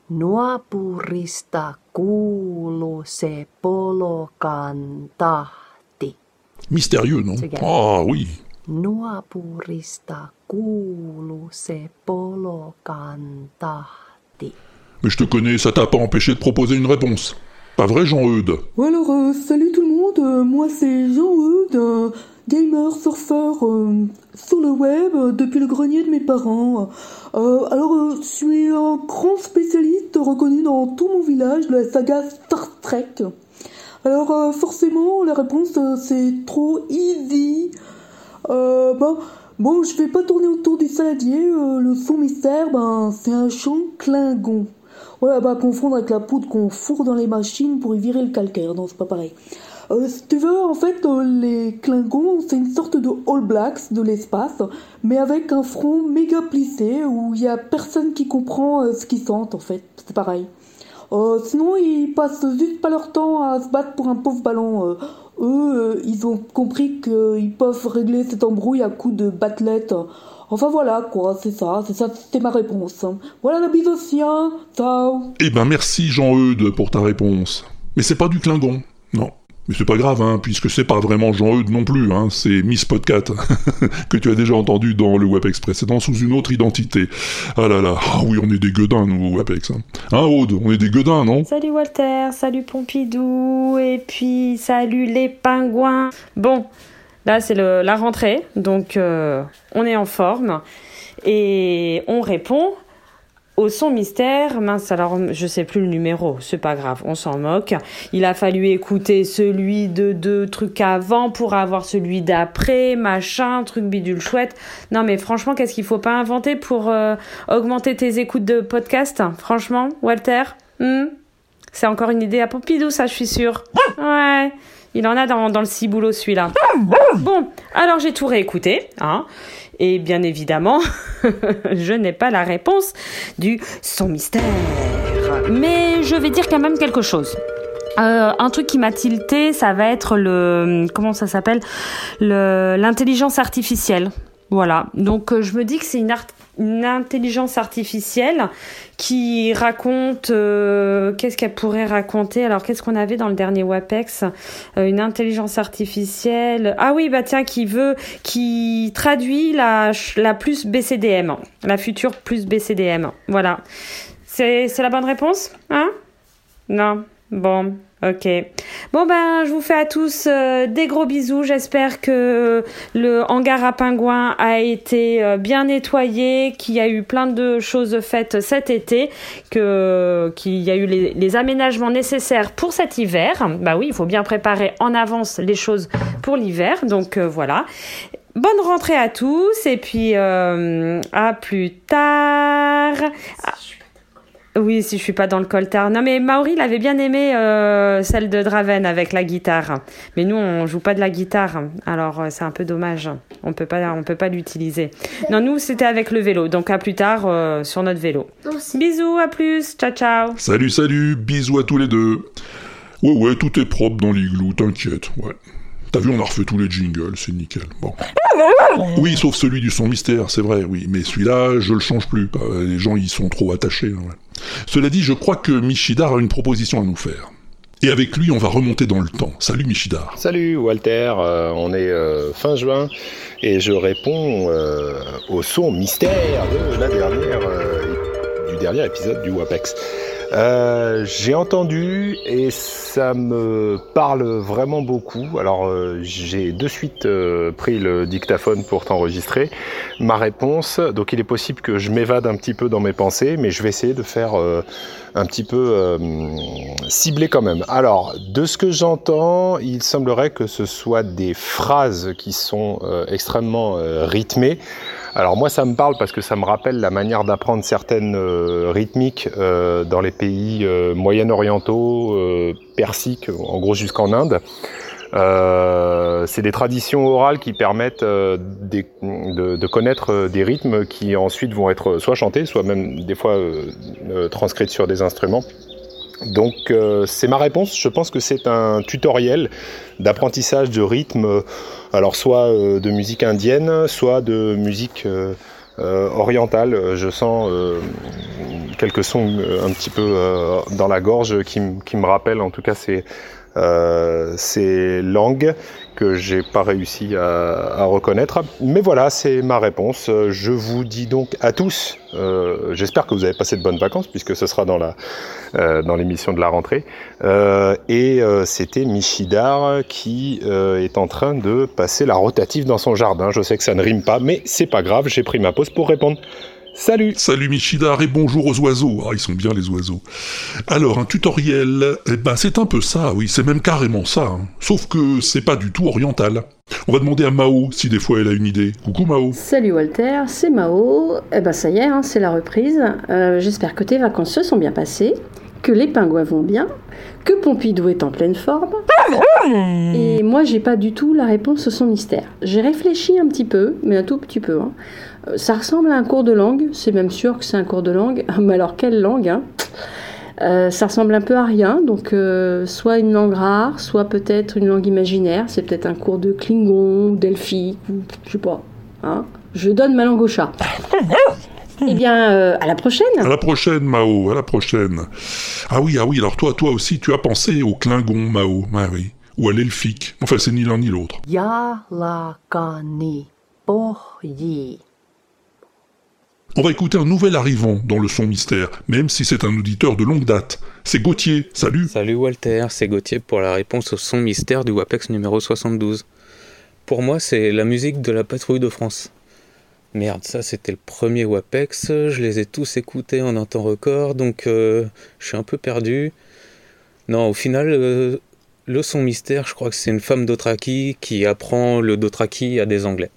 Nuapurista kuulu se polokan tahti. Mystérieux, non? Ah oui. Nuapurista kuulu se polokan tahti. Mais je te connais, ça t'a pas empêché de proposer une réponse. Pas vrai, Jean-Eudes? Alors, euh, salut tout le monde, euh, moi c'est Jean-Eudes, un gamer surfeur euh, sur le web euh, depuis le grenier de mes parents. Euh, alors, euh, je suis un grand spécialiste reconnu dans tout mon village de la saga Star Trek. Alors, euh, forcément, la réponse euh, c'est trop easy. Ben, bon, je vais pas tourner autour du saladier, le son mystère, ben, c'est un chant Klingon. Voilà, bah confondre avec la poudre qu'on fourre dans les machines pour y virer le calcaire, non, c'est pas pareil. Euh, si tu veux, en fait, euh, les Klingons, c'est une sorte de All Blacks de l'espace, mais avec un front méga plissé où il y a personne qui comprend euh, ce qu'ils sentent, en fait, c'est pareil. Euh, sinon, ils passent juste pas leur temps à se battre pour un pauvre ballon. Euh, eux, ils ont compris qu'ils peuvent régler cette embrouille à coups de battelette. Enfin voilà, quoi, c'est ça, c'est ça, c'est ma réponse. Voilà la bise au sien, ciao Eh ben merci, Jean-Eudes, pour ta réponse. Mais c'est pas du Klingon, non. Mais c'est pas grave, hein, puisque c'est pas vraiment Jean-Eudes non plus, hein, c'est Miss Podcat, que tu as déjà entendu dans le WebEx précédent sous une autre identité. Ah là là, ah oui, on est des gueudins, nous, WebEx. Hein, hein Aude, on est des gueudins, non? Salut Walter, salut Pompidou, et puis salut les pingouins. Bon, là c'est la rentrée, donc euh, on est en forme et on répond au son mystère. Mince, alors je sais plus le numéro, c'est pas grave, on s'en moque. Il a fallu écouter celui de deux trucs avant pour avoir celui d'après, machin, truc bidule chouette. Non mais franchement, qu'est-ce qu'il faut pas inventer pour euh, augmenter tes écoutes de podcast? Franchement, Walter? Hmm? C'est encore une idée à Pompidou, ça, je suis sûre. Ouais, il en a dans, dans le ciboulot, celui-là. Bon, alors j'ai tout réécouté, hein. Et bien évidemment, je n'ai pas la réponse du son mystère. Mais je vais dire quand même quelque chose. Euh, un truc qui m'a tilté, ça va être le comment ça s'appelle? Le l'intelligence artificielle. Voilà. Donc euh, je me dis que c'est une, art- une intelligence artificielle qui raconte euh, qu'est-ce qu'elle pourrait raconter? Alors qu'est-ce qu'on avait dans le dernier WAPEX? Euh, Une intelligence artificielle. Ah oui, bah tiens, qui veut, qui traduit la plus BCDM, la future plus BCDM. Voilà. C'est c'est la bonne réponse, hein? Non. Bon, ok. Bon ben, je vous fais à tous euh, des gros bisous. J'espère que le hangar à pingouins a été euh, bien nettoyé, qu'il y a eu plein de choses faites cet été, que qu'il y a eu les, aménagements nécessaires pour cet hiver. Bah oui, il faut bien préparer en avance les choses pour l'hiver. Donc euh, voilà. Bonne rentrée à tous et puis à plus tard. Oui, si je suis pas dans le coltard. Non, mais Maori, il avait bien aimé euh, celle de Draven avec la guitare. Mais nous, on joue pas de la guitare, alors euh, c'est un peu dommage. On peut pas, on peut pas l'utiliser. Non, nous, c'était avec le vélo. Donc à plus tard euh, sur notre vélo. Bisous, à plus, ciao, ciao. Salut, salut, bisous à tous les deux. Ouais, ouais, tout est propre dans l'igloo, t'inquiète, ouais. T'as vu, on a refait tous les jingles, c'est nickel. Bon. Oui, sauf celui du son mystère, c'est vrai, oui. Mais celui-là, je le change plus. Les gens, ils sont trop attachés. hein, ouais. Cela dit, je crois que Michidar a une proposition à nous faire. Et avec lui, on va remonter dans le temps. Salut Michidar. Salut Walter, euh, on est euh, fin juin et je réponds euh, au son mystère du dernier épisode du WAPEX. Euh, j'ai entendu et ça me parle vraiment beaucoup. Alors euh, j'ai de suite euh, pris le dictaphone pour t'enregistrer ma réponse. Donc il est possible que je m'évade un petit peu dans mes pensées, mais je vais essayer de faire un petit peu ciblé quand même. Alors de ce que j'entends, il semblerait que ce soit des phrases qui sont extrêmement rythmées Alors moi, ça me parle parce que ça me rappelle la manière d'apprendre certaines euh, rythmiques euh, dans les pays euh, moyen-orientaux, persiques, en gros jusqu'en Inde. C'est des traditions orales qui permettent de, de connaître des rythmes qui ensuite vont être soit chantés, soit même des fois transcrits sur des instruments. Donc euh, c'est ma réponse. Je pense que c'est un tutoriel d'apprentissage de rythme, euh, alors soit euh, de musique indienne, soit de musique orientale. Je sens quelques sons un petit peu dans la gorge qui, qui me rappellent en tout cas ces, ces langues que j'ai pas réussi à, à reconnaître. Mais voilà, c'est ma réponse. Euh, Je vous dis donc à tous, euh, j'espère que vous avez passé de bonnes vacances puisque ce sera dans la euh, dans l'émission de la rentrée. Euh, et euh, c'était Michidar qui euh, est en train de passer la rotative dans son jardin. Je sais que ça ne rime pas, mais c'est pas grave. J'ai pris ma pause pour répondre. Salut Salut Michidar et bonjour aux oiseaux. Ah, ils sont bien les oiseaux. Alors, un tutoriel, eh ben, c'est un peu ça, oui, c'est même carrément ça. hein. Sauf que c'est pas du tout oriental. On va demander à Mao si des fois elle a une idée. Coucou Mao. Salut Walter, c'est Mao. Eh ben ça y est, hein, c'est la reprise. Euh, J'espère que tes vacances se sont bien passées, que les pingouins vont bien, que Pompidou est en pleine forme. Et moi, j'ai pas du tout la réponse au son mystère. J'ai réfléchi un petit peu, mais un tout petit peu. hein. Ça ressemble à un cours de langue, c'est même sûr que c'est un cours de langue. Mais alors, quelle langue hein? Euh, ça ressemble un peu à rien, donc euh, soit une langue rare, soit peut-être une langue imaginaire. C'est peut-être un cours de Klingon, ou je sais pas. Hein? Je donne ma langue au chat. eh bien, euh, à la prochaine. À la prochaine Mao, à la prochaine. Ah oui, ah oui, alors toi, toi aussi, tu as pensé au Klingon Mao, ah oui. Ou à l'elfique. Enfin, c'est ni l'un ni l'autre. Jalakani pohji. On va écouter un nouvel arrivant dans le son mystère, même si c'est un auditeur de longue date. C'est Gauthier, salut Salut Walter, c'est Gauthier pour la réponse au son mystère du WAPEX numéro 72. Pour moi, c'est la musique de la patrouille de France. Merde, ça c'était le premier WAPEX, je les ai tous écoutés en un temps record, donc euh, je suis un peu perdu. Non, au final, euh, le son mystère, je crois que c'est une femme d'Othraki qui apprend le Dothraki à des Anglais.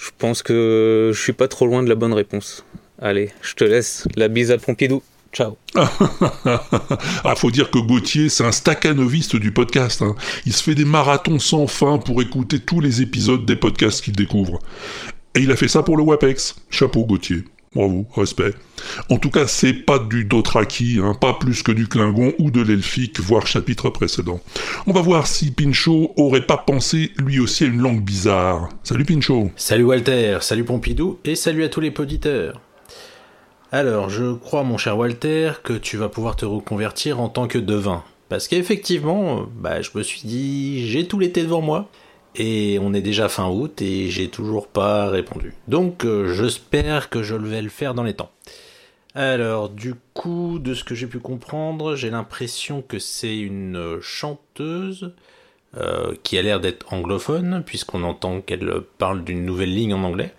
Je pense que je suis pas trop loin de la bonne réponse. Allez, je te laisse. La bise à Pompidou. Ciao. ah, faut dire que Gauthier, c'est un staccanoviste du podcast. hein. Il se fait des marathons sans fin pour écouter tous les épisodes des podcasts qu'il découvre. Et il a fait ça pour le WAPEX. Chapeau, Gauthier. Bravo, respect. En tout cas, c'est pas du Dothraki, hein, pas plus que du Klingon ou de l'Elfique, voire chapitre précédent. On va voir si Pinchot aurait pas pensé lui aussi à une langue bizarre. Salut Pinchot. Salut Walter, salut Pompidou et salut à tous les poditeurs. Alors, je crois, mon cher Walter, que tu vas pouvoir te reconvertir en tant que devin. Parce qu'effectivement, bah, je me suis dit, j'ai tout l'été devant moi. Et on est déjà fin août et j'ai toujours pas répondu. Donc, euh, j'espère que je vais le faire dans les temps. Alors, du coup, de ce que j'ai pu comprendre, j'ai l'impression que c'est une euh, chanteuse euh, qui a l'air d'être anglophone, puisqu'on entend qu'elle parle d'une nouvelle ligne en anglais.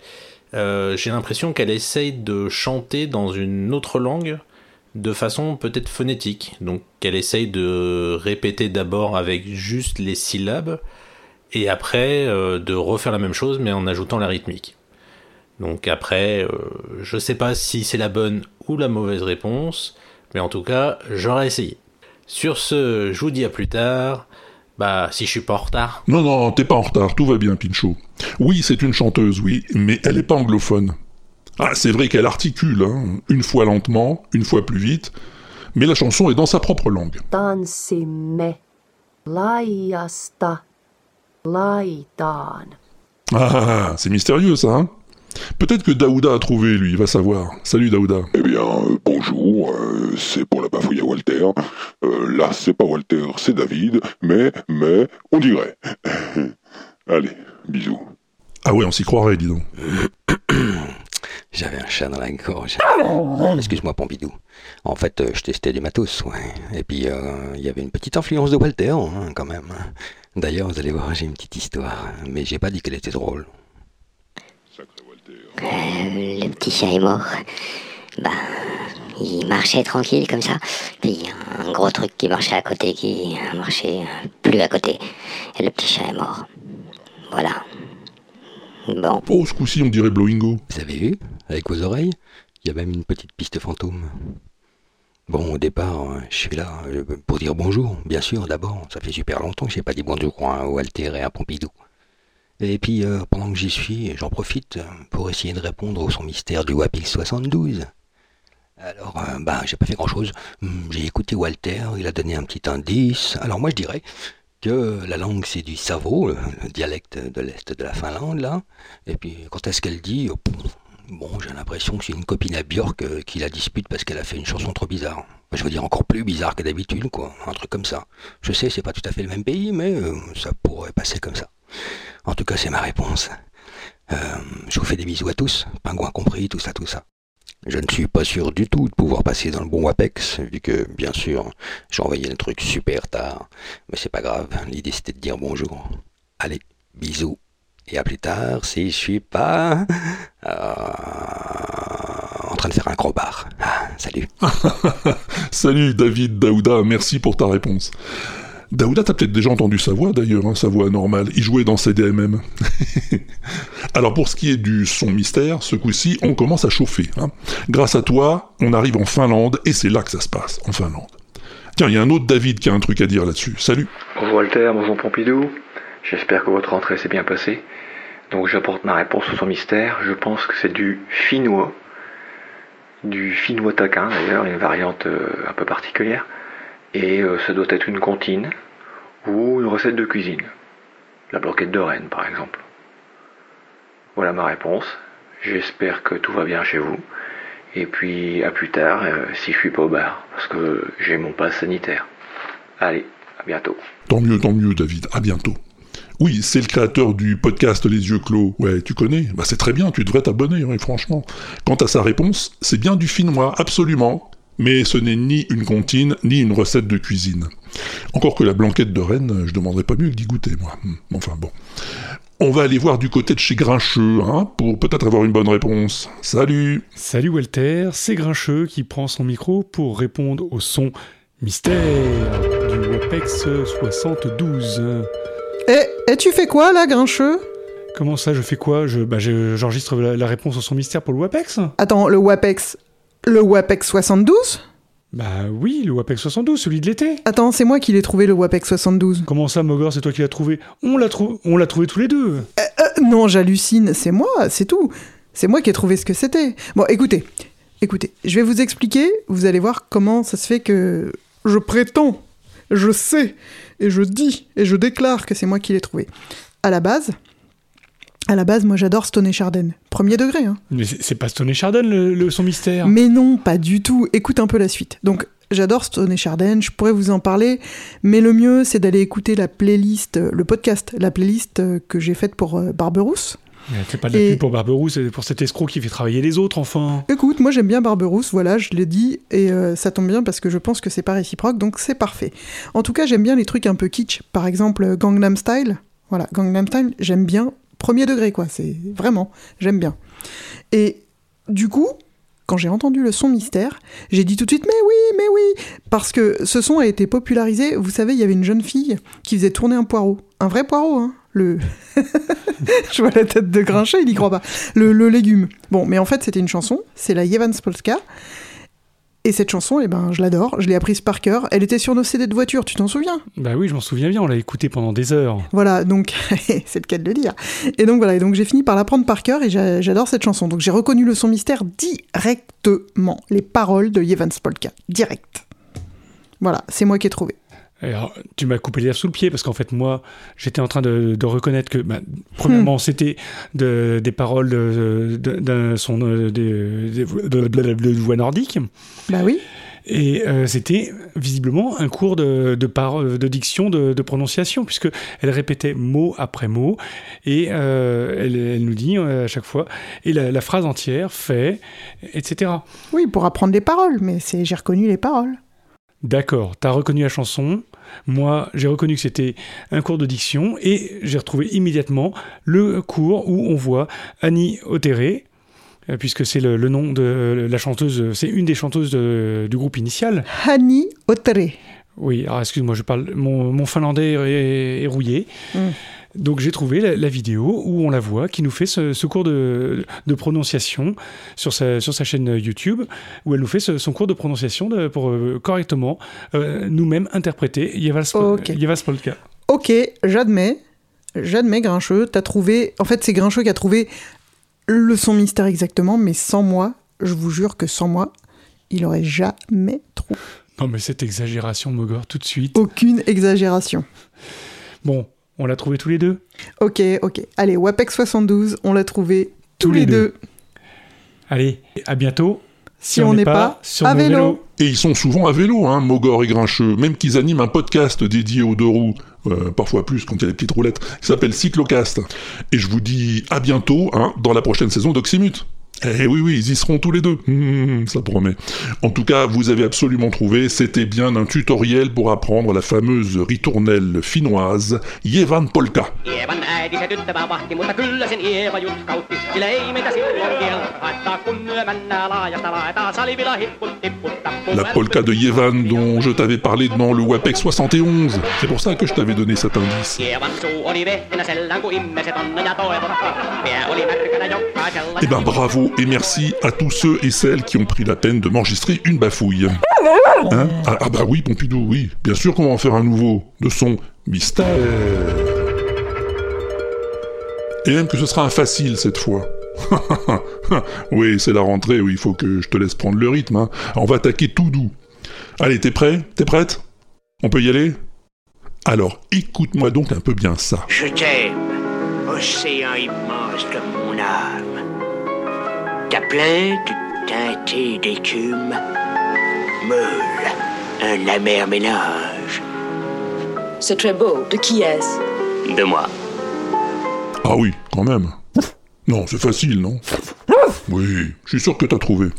J'ai l'impression qu'elle essaye de chanter dans une autre langue de façon peut-être phonétique. Donc qu'elle essaye de répéter d'abord avec juste les syllabes et après euh, de refaire la même chose mais en ajoutant la rythmique. Donc après, euh, je sais pas si c'est la bonne ou la mauvaise réponse, mais en tout cas, j'aurais essayé. Sur ce, je vous dis à plus tard. Bah, si je suis pas en retard. Non, non, t'es pas en retard, tout va bien, Pinchot. Oui, c'est une chanteuse, oui, mais elle est pas anglophone. Ah, c'est vrai qu'elle articule, hein, une fois lentement, une fois plus vite, mais la chanson est dans sa propre langue. Laitaan. Ah, c'est mystérieux ça, hein Peut-être que Daouda a trouvé, lui, il va savoir. Salut Daouda. Eh bien, euh, bonjour, euh, c'est pour la bafouille à Walter. Euh, là, c'est pas Walter, c'est David, mais, mais, on dirait. Allez, bisous. Ah ouais, on s'y croirait, dis donc. J'avais un chat dans la gorge. Excuse-moi, Pompidou. En fait, je testais du matos, ouais. Et puis, euh, il y avait une petite influence de Walter, hein, quand même. D'ailleurs, vous allez voir, j'ai une petite histoire. Mais j'ai pas dit qu'elle était drôle. Euh, le petit chat est mort. Bah, il marchait tranquille comme ça. Puis un gros truc qui marchait à côté qui marchait plus à côté. Et le petit chat est mort. Voilà. Bon. Oh, ce coup-ci, on dirait Blowingo. Vous avez vu Avec vos oreilles Il y a même une petite piste fantôme. Bon, au départ, euh, je suis là euh, pour dire bonjour, bien sûr, d'abord. Ça fait super longtemps que j'ai pas dit bonjour à Walter et à Pompidou. Et puis, euh, pendant que j'y suis, j'en profite pour essayer de répondre au son mystère du WAPX 72. Alors, euh, bah, j'ai pas fait grand-chose. Hum, J'ai écouté Walter, il a donné un petit indice. Alors moi, je dirais que la langue, c'est du Savo, le, le dialecte de l'Est de la Finlande, là. Et puis, quand est-ce qu'elle dit Bon, j'ai l'impression que c'est une copine à Björk euh, qui la dispute parce qu'elle a fait une chanson trop bizarre. Je veux dire encore plus bizarre que d'habitude, quoi. Un truc comme ça. Je sais, c'est pas tout à fait le même pays, mais euh, ça pourrait passer comme ça. En tout cas, c'est ma réponse. Euh, je vous fais des bisous à tous, pingouins compris, tout ça, tout ça. Je ne suis pas sûr du tout de pouvoir passer dans le bon WAPEX, vu que, bien sûr, j'ai envoyé le truc super tard. Mais c'est pas grave, l'idée c'était de dire bonjour. Allez, bisous. Et à plus tard, si je suis pas euh, en train de faire un gros bar. Ah, salut. Salut David Daouda, merci pour ta réponse. Daouda, t'as peut-être déjà entendu sa voix d'ailleurs, hein, sa voix normale. Il jouait dans CDMM. Alors pour ce qui est du son mystère, ce coup-ci, on commence à chauffer. hein. Grâce à toi, on arrive en Finlande et c'est là que ça se passe, en Finlande. Tiens, il y a un autre David qui a un truc à dire là-dessus. Salut. Bonjour Walter, bonjour Pompidou. J'espère que votre rentrée s'est bien passée. Donc j'apporte ma réponse au son mystère. Je pense que c'est du finnois. Du finnois taquin d'ailleurs, une variante euh, un peu particulière. Et euh, ça doit être une comptine ou une recette de cuisine. La blanquette de Rennes par exemple. Voilà ma réponse. J'espère que tout va bien chez vous. Et puis à plus tard, euh, si je suis pas au bar, parce que j'ai mon pass sanitaire. Allez, à bientôt. Tant mieux, tant mieux, David. À bientôt. Oui, c'est le créateur du podcast Les Yeux Clos. Ouais, tu connais Bah c'est très bien, tu devrais t'abonner, oui, franchement. Quant à sa réponse, c'est bien du finnois, absolument. Mais ce n'est ni une comptine, ni une recette de cuisine. Encore que la blanquette de Rennes, je demanderais pas mieux que d'y goûter, moi. Hmm, Enfin bon. On va aller voir du côté de chez Grincheux, hein, pour peut-être avoir une bonne réponse. Salut Salut Walter, c'est Grincheux qui prend son micro pour répondre au son mystère du WAPEX 72. Et, et tu fais quoi là, Grincheux? Comment ça, je fais quoi? Je, bah, je- J'enregistre la, la réponse au son mystère pour le WAPEX Attends, le WAPEX. Le WAPEX 72 Bah oui, le WAPEX 72, celui de l'été. Attends, c'est moi qui l'ai trouvé le WAPEX 72. Comment ça, Mogor, c'est toi qui l'as trouvé? On l'a trou- on l'a trouvé tous les deux. Euh, non, j'hallucine, c'est moi, c'est tout. C'est moi qui ai trouvé ce que c'était. Bon, écoutez, écoutez, je vais vous expliquer, vous allez voir comment ça se fait que je prétends, je sais, et je dis, et je déclare que c'est moi qui l'ai trouvé. À la base, à la base, moi j'adore Stone et Chardin. Premier degré, hein. Mais c'est pas Stone et Chardon, le, le son mystère. Mais non, pas du tout. Écoute un peu la suite. Donc, j'adore Stone et Chardin, je pourrais vous en parler, mais le mieux, c'est d'aller écouter la playlist, euh, le podcast, la playlist euh, que j'ai faite pour euh, Barberousse. Fais pas de la Et- pub pour Barberousse, c'est pour cet escroc qui fait travailler les autres, enfin. Écoute, moi j'aime bien Barberousse, voilà, je l'ai dit, et euh, ça tombe bien parce que je pense que c'est pas réciproque, donc c'est parfait. En tout cas, j'aime bien les trucs un peu kitsch, par exemple Gangnam Style. Voilà, Gangnam Style, j'aime bien, premier degré quoi, c'est vraiment, j'aime bien. Et du coup, quand j'ai entendu le son mystère, j'ai dit tout de suite mais oui, mais oui, parce que ce son a été popularisé. Vous savez, il y avait une jeune fille qui faisait tourner un poireau, un vrai poireau, hein. Le, je vois la tête de Grinchet, il y croit pas. Le, le légume. Bon, mais en fait, c'était une chanson. C'est la Jevans Polska. Et cette chanson, eh ben, je l'adore. Je l'ai apprise par cœur. Elle était sur nos CD de voiture. Tu t'en souviens? Bah oui, je m'en souviens bien, on l'a écouté pendant des heures. voilà, donc c'est le cas de le dire. Et donc voilà, et donc j'ai fini par l'apprendre par cœur et j'a- j'adore cette chanson. Donc j'ai reconnu le son mystère directement, les paroles de Jevans Polka, direct. Voilà, c'est moi qui ai trouvé. Alors, tu m'as coupé l'air sous le pied parce qu'en fait, moi, j'étais en train de, de reconnaître que, bah, premièrement, c'était de- des paroles de- de- d'un son de, voix nordique. Bah oui. Et euh, c'était visiblement un cours de, de, par- de diction, de, de prononciation, puisque elle répétait mot après mot, et euh, elle, elle nous dit euh, à chaque fois, et la, la phrase entière fait, etc. Oui, pour apprendre les paroles, mais j'ai reconnu les paroles. D'accord, t'as reconnu la chanson. Moi, j'ai reconnu que c'était un cours de diction et j'ai retrouvé immédiatement le cours où on voit Annie Otéré, euh, puisque c'est le, le nom de la chanteuse, c'est une des chanteuses de- du groupe initial. Hani Otere. Oui, alors excuse-moi, je parle, mon, mon finlandais est, est rouillé. Mm. Donc j'ai trouvé la, la vidéo où on la voit, qui nous fait ce, ce cours de, de prononciation sur sa, sur sa chaîne YouTube, où elle nous fait ce- son cours de prononciation de- pour euh, correctement euh, nous-mêmes interpréter Yeva, Spo- Ok. Yeva Spolka. Ok, j'admets. J'admets, Grincheux. T'as trouvé. En fait, c'est Grincheux qui a trouvé le son mystère exactement, mais sans moi, je vous jure que sans moi, il aurait jamais trouvé. Non mais cette exagération, Mogor, tout de suite. Aucune exagération. Bon, on l'a trouvé tous les deux Ok, ok. Allez, WAPEX 72, on l'a trouvé tous, Tous les les deux. deux. Allez, à bientôt. Si on n'est pas sur à vélo. Et ils sont souvent à vélo, hein, Mogor et Grincheux, même qu'ils animent un podcast dédié aux deux roues, euh, parfois plus quand il y a les petites roulettes, qui s'appelle Cyclocast. Et je vous dis à bientôt hein, dans la prochaine saison d'Oxymute. Eh oui, oui, ils y seront tous les deux. Hum, ça promet. En tout cas, vous avez absolument trouvé, c'était bien un tutoriel pour apprendre la fameuse ritournelle finnoise Jevan Polka. La polka de Yevan dont je t'avais parlé dans le WAPEX 71. C'est pour ça que je t'avais donné cet indice. Eh ben bravo et merci à tous ceux et celles qui ont pris la peine de m'enregistrer une bafouille. Hein? Ah, ah bah oui, Pompidou, oui. Bien sûr qu'on va en faire un nouveau, de son mystère. Et même que ce sera un facile cette fois. oui, c'est la rentrée, oui, il faut que je te laisse prendre le rythme. Hein. On va attaquer tout doux. Allez, t'es prêt? T'es prête? On peut y aller? Alors, écoute-moi donc un peu bien ça. Je t'aime, océan immense mon. Ta plainte teintée d'écume, meule, un amer mélange. C'est très beau. De qui est-ce? De moi. Ah oui, quand même. Non, c'est facile, non? Oui, je suis sûr que t'as trouvé.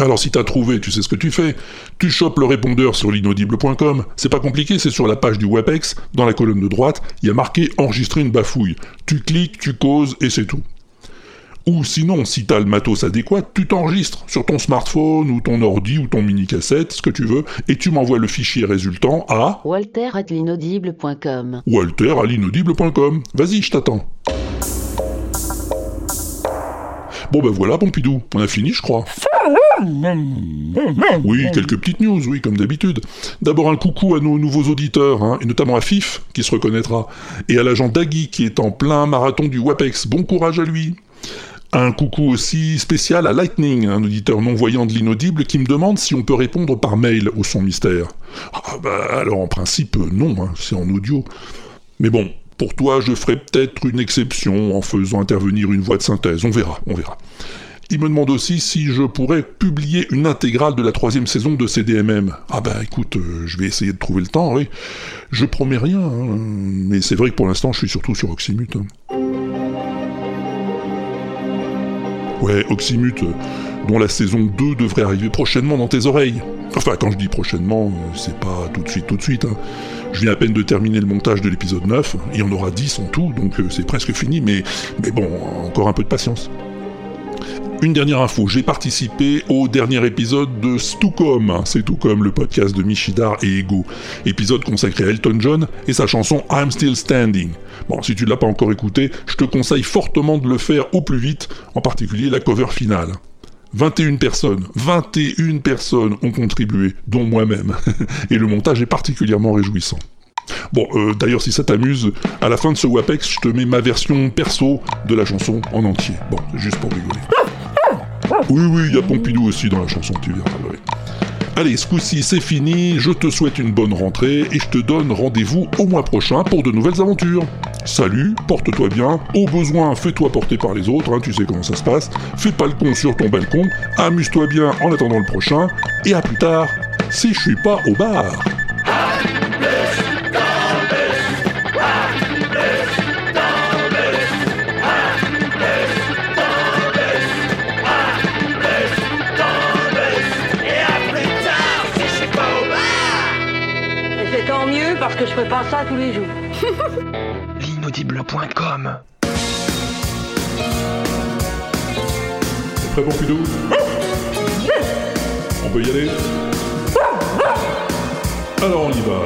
Alors si t'as trouvé, tu sais ce que tu fais. Tu chopes le répondeur sur l'inaudible.com. C'est pas compliqué, c'est sur la page du WebEx. Dans la colonne de droite, il y a marqué enregistrer une bafouille. Tu cliques, tu causes et c'est tout. Ou sinon, si t'as le matos adéquat, tu t'enregistres sur ton smartphone ou ton ordi ou ton mini-cassette, ce que tu veux, et tu m'envoies le fichier résultant à Walter at l'inaudible.com. walter à l'inaudible.com. Vas-y, je t'attends. Bon ben voilà, Pompidou, on a fini, je crois. Oui, quelques petites news, oui, comme d'habitude. D'abord un coucou à nos nouveaux auditeurs, hein, et notamment à Fif, qui se reconnaîtra, et à l'agent Dagui, qui est en plein marathon du WAPEX. Bon courage à lui. Un coucou aussi spécial à Lightning, un auditeur non-voyant de l'inaudible, qui me demande si on peut répondre par mail au son mystère. Ah bah alors en principe non, hein, c'est en audio. Mais bon, pour toi je ferai peut-être une exception en faisant intervenir une voix de synthèse, on verra, on verra. Il me demande aussi si je pourrais publier une intégrale de la troisième saison de CDMM. Ah bah écoute, euh, je vais essayer de trouver le temps, oui. Je promets rien, hein, mais c'est vrai que pour l'instant je suis surtout sur Oxymute. hein. Ouais, Oxymute, euh, dont la saison 2 devrait arriver prochainement dans tes oreilles. Enfin, quand je dis prochainement, euh, c'est pas tout de suite, tout de suite. hein. Je viens à peine de terminer le montage de l'épisode 9, il y en aura 10 en tout, donc euh, c'est presque fini, mais, mais bon, encore un peu de patience. Une dernière info, j'ai participé au dernier épisode de Stucom, c'est tout comme le podcast de Michidar et Ego, épisode consacré à Elton John et sa chanson I'm Still Standing. Bon, si tu ne l'as pas encore écouté, je te conseille fortement de le faire au plus vite, en particulier la cover finale. 21 personnes, 21 personnes ont contribué, dont moi-même, et le montage est particulièrement réjouissant. Bon, euh, d'ailleurs, si ça t'amuse, à la fin de ce WAPEX, je te mets ma version perso de la chanson en entier. Bon, juste pour rigoler. Oui, oui, il y a Pompidou aussi dans la chanson, tu verras. ouais. Allez, ce coup-ci, c'est fini, je te souhaite une bonne rentrée et je te donne rendez-vous au mois prochain pour de nouvelles aventures. Salut, porte-toi bien, au besoin, fais-toi porter par les autres, hein, tu sais comment ça se passe, fais pas le con sur ton balcon, amuse-toi bien en attendant le prochain, et à plus tard, si je suis pas au bar. Fais pas ça tous les jours. L'inaudible.com T'es prêt, Pompidou On peut y aller? Alors on y va.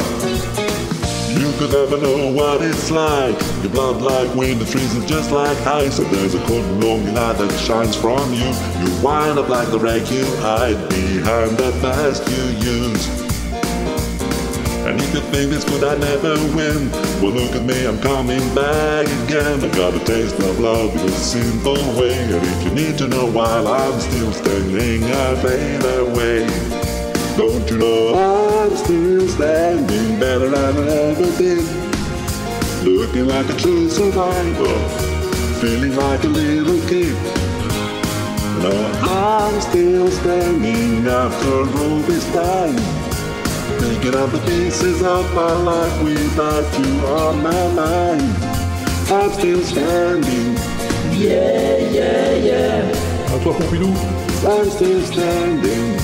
You could never know what it's like. Your blood like wind, the trees are just like ice. And there's a cold lonely light that shines from you. You wind up like the wreck you hide behind that mask you use. And if you think it's good, I never win. Well, look at me, I'm coming back again. I got a taste of love in a simple way. And if you need to know why I'm still standing, I fade away. Don't you know I'm still standing better than I ever did? Looking like a true survivor, feeling like a little kid. No, I'm still standing after all this time. Picking up the pieces of my life without you on my mind. I'm still standing. Yeah, yeah, yeah. À toi, Pompidou. I'm still standing.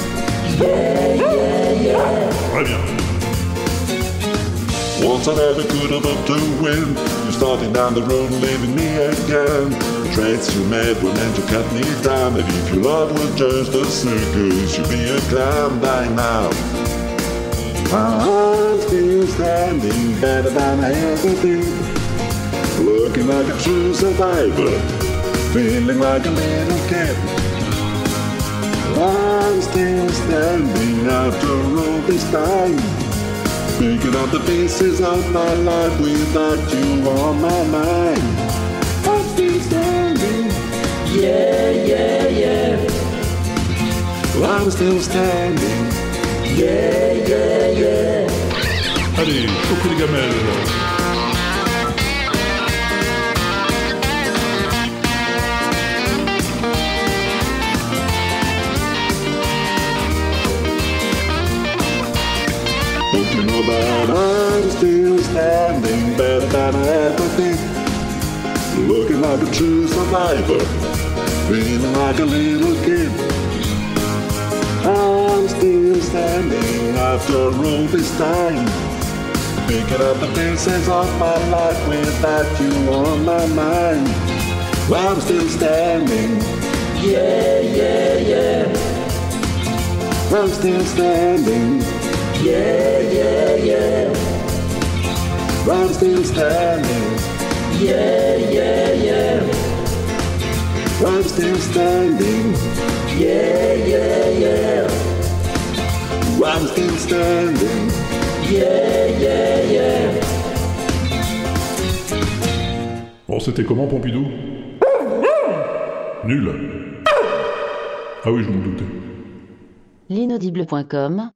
Yeah, yeah, yeah. Très bien. Once I never could have up to win. You're starting down the road leaving me again. The traits you made were meant to cut me down. And if your love was just a circus, you'd be a clown by now. I'm still standing better than I ever did. Looking like a true survivor, feeling like a little kid. I'm still standing after all this time. Picking up the pieces of my life without you on my mind. I'm still standing. Yeah, yeah, yeah. I'm still standing. Yeah, yeah, yeah. Allez, coucou les gamelles. You know I'm still standing better than I ever did? Looking like a true survivor, feeling like a little kid. Still standing after all this time. Picking up the pieces of my life without you on my mind. I'm still standing. Yeah, yeah, yeah. I'm still standing. Yeah, yeah, yeah. I'm still standing. Yeah, yeah, yeah. I'm still standing. Yeah, yeah, yeah. I'm still standing. Yeah, yeah, yeah. Bon, c'était comment, Pompidou Nul. Ah oui, je m'en doutais. L'inaudible.com